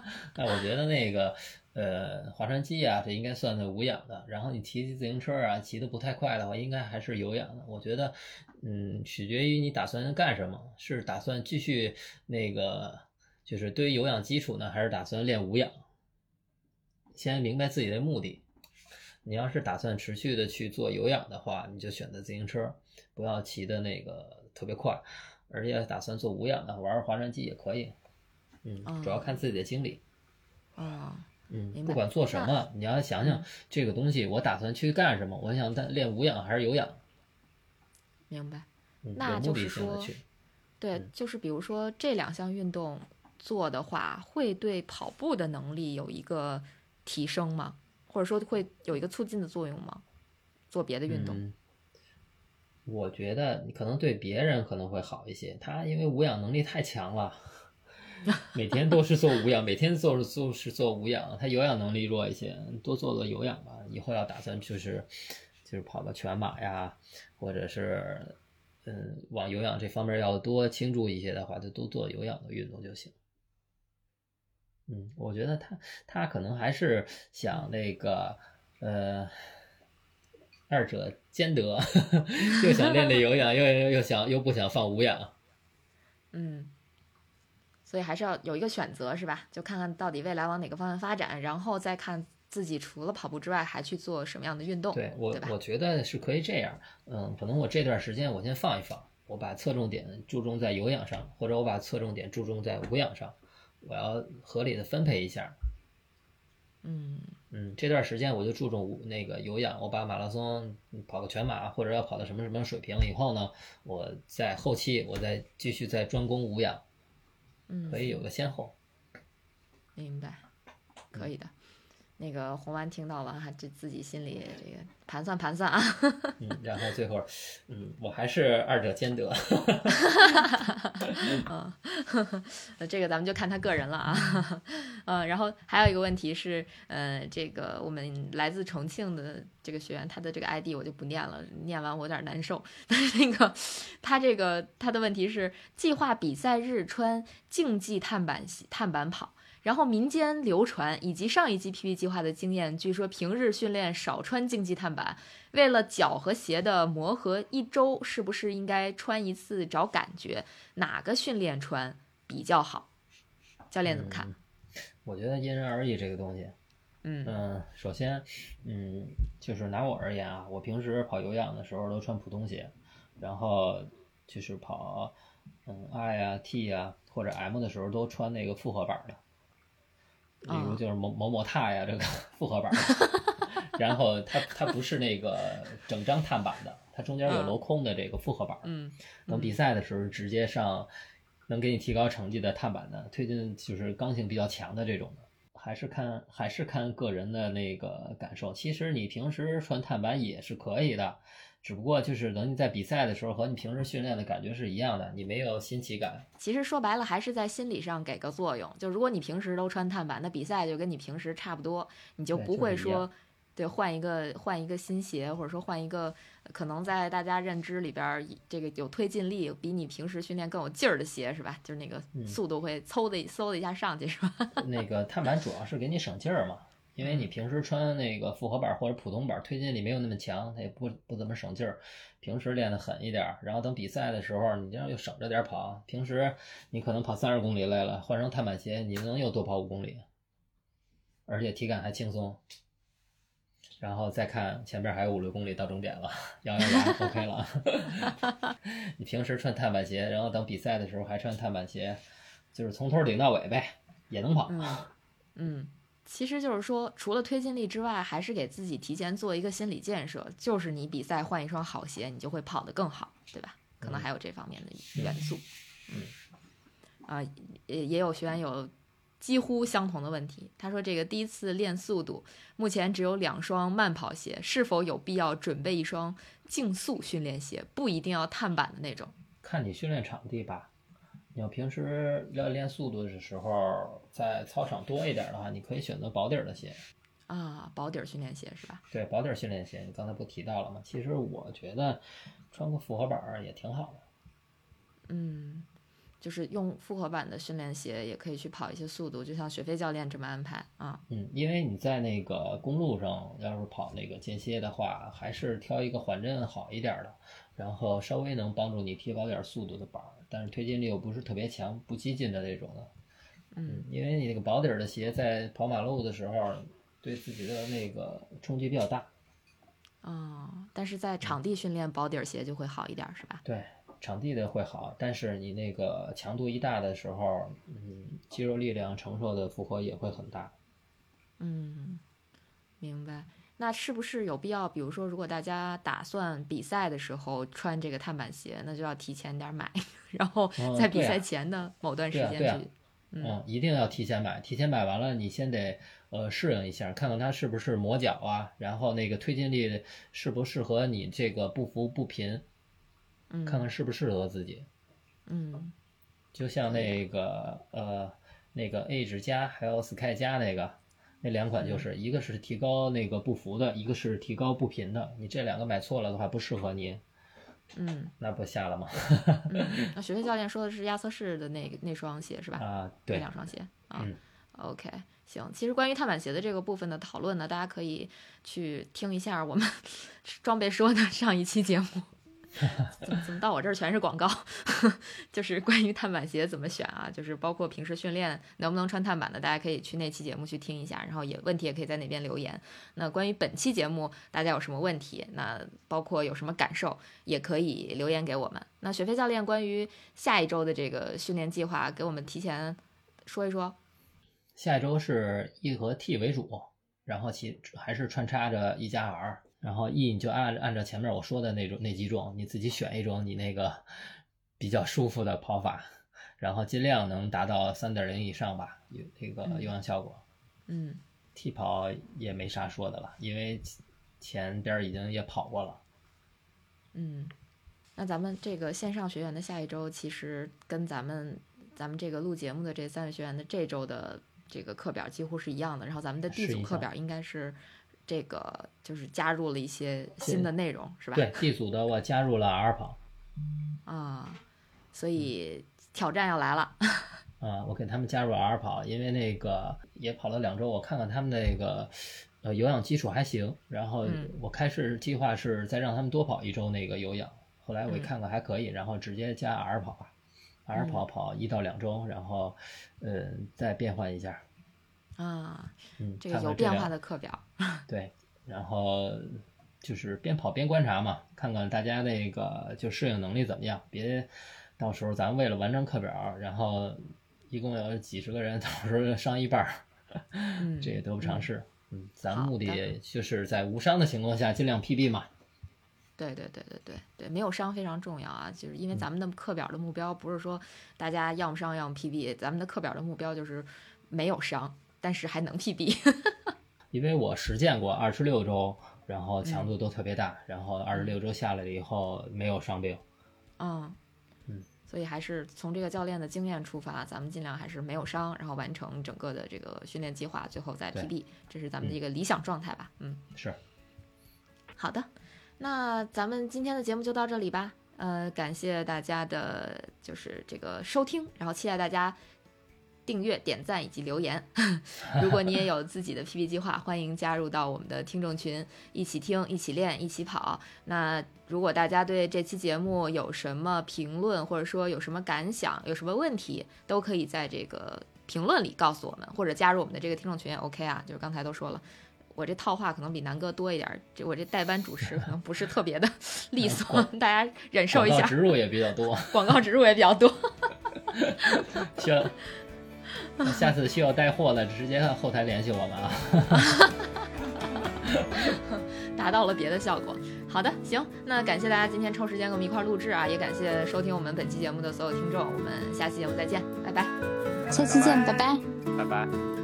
那我觉得那个呃划船机啊，这应该算是无氧的。然后你骑自行车啊，骑的不太快的话，应该还是有氧的。我觉得，嗯，取决于你打算干什么，是打算继续那个就是对于有氧基础呢，还是打算练无氧？先明白自己的目的。你要是打算持续的去做有氧的话，你就选择自行车，不要骑的那个特别快。而且打算做无氧的，玩划船机也可以。嗯，主要看自己的精力。啊，白不管做什么，你要想想这个东西，我打算去干什么？我想练练无氧还是有氧？明白。嗯，那就是说。对嗯，就是比如说这两项运动做的话，会对跑步的能力有一个提升吗？或者说会有一个促进的作用吗？做别的运动，嗯，我觉得你可能对别人可能会好一些，他因为无氧能力太强了，每天都是做无氧，每天做是都是做无氧，他有氧能力弱一些，多做做有氧吧。以后要打算就是就是跑个全马呀，或者是嗯往有氧这方面要多倾注一些的话，就多做有氧的运动就行。嗯，我觉得他他可能还是想那个呃。二者兼得，又想练练有氧，又又又想又不想放无氧。嗯，所以还是要有一个选择，是吧？就看看到底未来往哪个方向发展，然后再看自己除了跑步之外还去做什么样的运动，对我吧？我觉得是可以这样，嗯，可能我这段时间我先放一放，我把侧重点注重在有氧上，或者我把侧重点注重在无氧上，我要合理的分配一下。嗯嗯，这段时间我就注重无那个有氧，我把马拉松跑个全马，或者要跑到什么什么水平以后呢，我在后期我再继续再专攻无氧，嗯，可以有个先后。明白，可以的。那个红丸听到了哈，这自己心里这个盘算盘算啊。嗯，然后最后，嗯，我还是二者兼得。嗯，这个咱们就看他个人了啊。嗯，然后还有一个问题是，呃，这个我们来自重庆的这个学员，他的这个 ID 我就不念了，念完我有点难受。但是那个他这个他的问题是，计划比赛日穿竞技碳板碳板跑。然后民间流传以及上一季 PP 计划的经验，据说平日训练少穿竞技碳板，为了脚和鞋的磨合，一周是不是应该穿一次找感觉？哪个训练穿比较好？教练怎么看？嗯、我觉得因人而异，这个东西。嗯嗯，首先，嗯，就是拿我而言啊，我平时跑有氧的时候都穿普通鞋，然后就是跑嗯 I 啊 T 啊或者 M 的时候都穿那个复合板的。比如就是某某某踏呀，这个复合板，然后它它不是那个整张碳板的，它中间有镂空的这个复合板。嗯，等比赛的时候直接上能给你提高成绩的碳板的，推荐就是刚性比较强的这种的，还是看还是看个人的那个感受。其实你平时穿碳板也是可以的。只不过就是等你在比赛的时候和你平时训练的感觉是一样的，你没有新奇感。其实说白了还是在心理上给个作用。就如果你平时都穿碳板，那比赛就跟你平时差不多，你就不会说对换一个换一个新鞋，或者说换一个可能在大家认知里边这个有推进力比你平时训练更有劲儿的鞋是吧？就是那个速度会嗖的嗖的一下上去是吧？那个碳板主要是给你省劲儿嘛。因为你平时穿那个复合板或者普通板，推进力没有那么强，它也不不怎么省劲儿。平时练得狠一点，然后等比赛的时候，你这样又省着点跑。平时你可能跑三十公里累了，换成碳板鞋，你能又多跑五公里，而且体感还轻松。然后再看前边还有五六公里到终点了，咬咬牙 OK 了。你平时穿碳板鞋，然后等比赛的时候还穿碳板鞋，就是从头顶到尾呗，也能跑。嗯。嗯其实就是说，除了推进力之外，还是给自己提前做一个心理建设，就是你比赛换一双好鞋，你就会跑得更好，对吧？可能还有这方面的元素。嗯，啊，也也有学员有几乎相同的问题。他说，这个第一次练速度，目前只有两双慢跑鞋，是否有必要准备一双竞速训练鞋？不一定要碳板的那种。看你训练场地吧。你要平时要练速度的时候，在操场多一点的话，你可以选择薄底儿的鞋啊，薄底儿训练鞋是吧？对，薄底儿训练鞋，你刚才不提到了吗？其实我觉得穿个复合板儿也挺好的。嗯，就是用复合板的训练鞋也可以去跑一些速度，就像雪飞教练这么安排啊。嗯，因为你在那个公路上要是跑那个间歇的话，还是挑一个缓震好一点的，然后稍微能帮助你提高点速度的板儿。但是推进力又不是特别强、不激进的那种的，嗯，因为你那个薄底儿的鞋在跑马路的时候，对自己的那个冲击比较大。哦，但是在场地训练薄底儿鞋就会好一点，是吧？对，场地的会好，但是你那个强度一大的时候，嗯，肌肉力量承受的负荷也会很大。嗯，明白。那是不是有必要？比如说，如果大家打算比赛的时候穿这个碳板鞋，那就要提前点买，然后在比赛前的某段时间去。对啊，嗯，一定要提前买。提前买完了，你先得呃适应一下，看看它是不是磨脚啊，然后那个推进力适不适合你这个步幅不平，嗯，看看适不适合自己。嗯，就像那个呃那个 Age 加还有 Sky 加那个。那两款就是一个是提高那个不服的，一个是提高不频的。你这两个买错了的话，不适合你，嗯，那不下了吗？嗯，那学飞教练说的是亚瑟士的那个那双鞋是吧？啊，对，那两双鞋啊。嗯、OK，行。其实关于碳板鞋的这个部分的讨论呢，大家可以去听一下我们 装备说的上一期节目。怎么怎么到我这儿全是广告？就是关于碳板鞋怎么选啊？就是包括平时训练能不能穿碳板的，大家可以去那期节目去听一下，然后也问题也可以在那边留言。那关于本期节目大家有什么问题？那包括有什么感受，也可以留言给我们。那雪飞教练关于下一周的这个训练计划，给我们提前说一说。下一周是 E 和 T 为主，然后其还是穿插着 E 加 R。然后 E 你就按按照前面我说的那种那几种，你自己选一种你那个比较舒服的跑法，然后尽量能达到三点零以上吧，有这个有氧效果。嗯，T 跑也没啥说的了，因为前边已经也跑过了。嗯，那咱们这个线上学员的下一周，其实跟咱们咱们这个录节目的这三位学员的这周的这个课表几乎是一样的。然后咱们的 D 组课表应该是这个就是加入了一些新的内容，是吧？对，D 组的我加入了 R 跑。啊，所以挑战要来了。啊，我给他们加入 R 跑，因为那个也跑了两周，我看看他们那个呃有氧基础还行。然后我开始计划是再让他们多跑一周那个有氧，后来我一看看还可以，然后直接加 R 跑吧，R 跑跑一到两周，然后呃再变换一下。啊，嗯，这个有变化的课表。对，然后就是边跑边观察嘛，看看大家那个就适应能力怎么样，别到时候咱为了完成课表，然后一共有几十个人，到时候伤一半儿，这也得不偿失。嗯，咱目的就是在无伤的情况下尽量 PB 嘛。对对对对对对，没有伤非常重要啊，就是因为咱们的课表的目标不是说大家要么伤要么 PB，咱们的课表的目标就是没有伤。但是还能 PB，因为我实践过二十六周，然后强度都特别大，然后二十六周下来了以后没有伤病。嗯，嗯，所以还是从这个教练的经验出发，咱们尽量还是没有伤，然后完成整个的这个训练计划，最后再 PB，这是咱们的一个理想状态吧？嗯，是。好的，那咱们今天的节目就到这里吧。呃，感谢大家的就是这个收听，然后期待大家。订阅、点赞以及留言。如果你也有自己的 PB 计划，欢迎加入到我们的听众群，一起听、一起练、一起跑。那如果大家对这期节目有什么评论，或者说有什么感想、有什么问题，都可以在这个评论里告诉我们，或者加入我们的这个听众群也 OK 啊。就是刚才都说了，我这套话可能比南哥多一点，这我这代班主持可能不是特别的 利索，大家忍受一下。植入也比较多，广告植入也比较多。行。下次需要带货了，直接后台联系我们啊，达到了别的效果。好的，行，那感谢大家今天抽时间跟我们一块录制啊，也感谢收听我们本期节目的所有听众，我们下期节目再见，拜拜。下期见，拜拜，拜拜。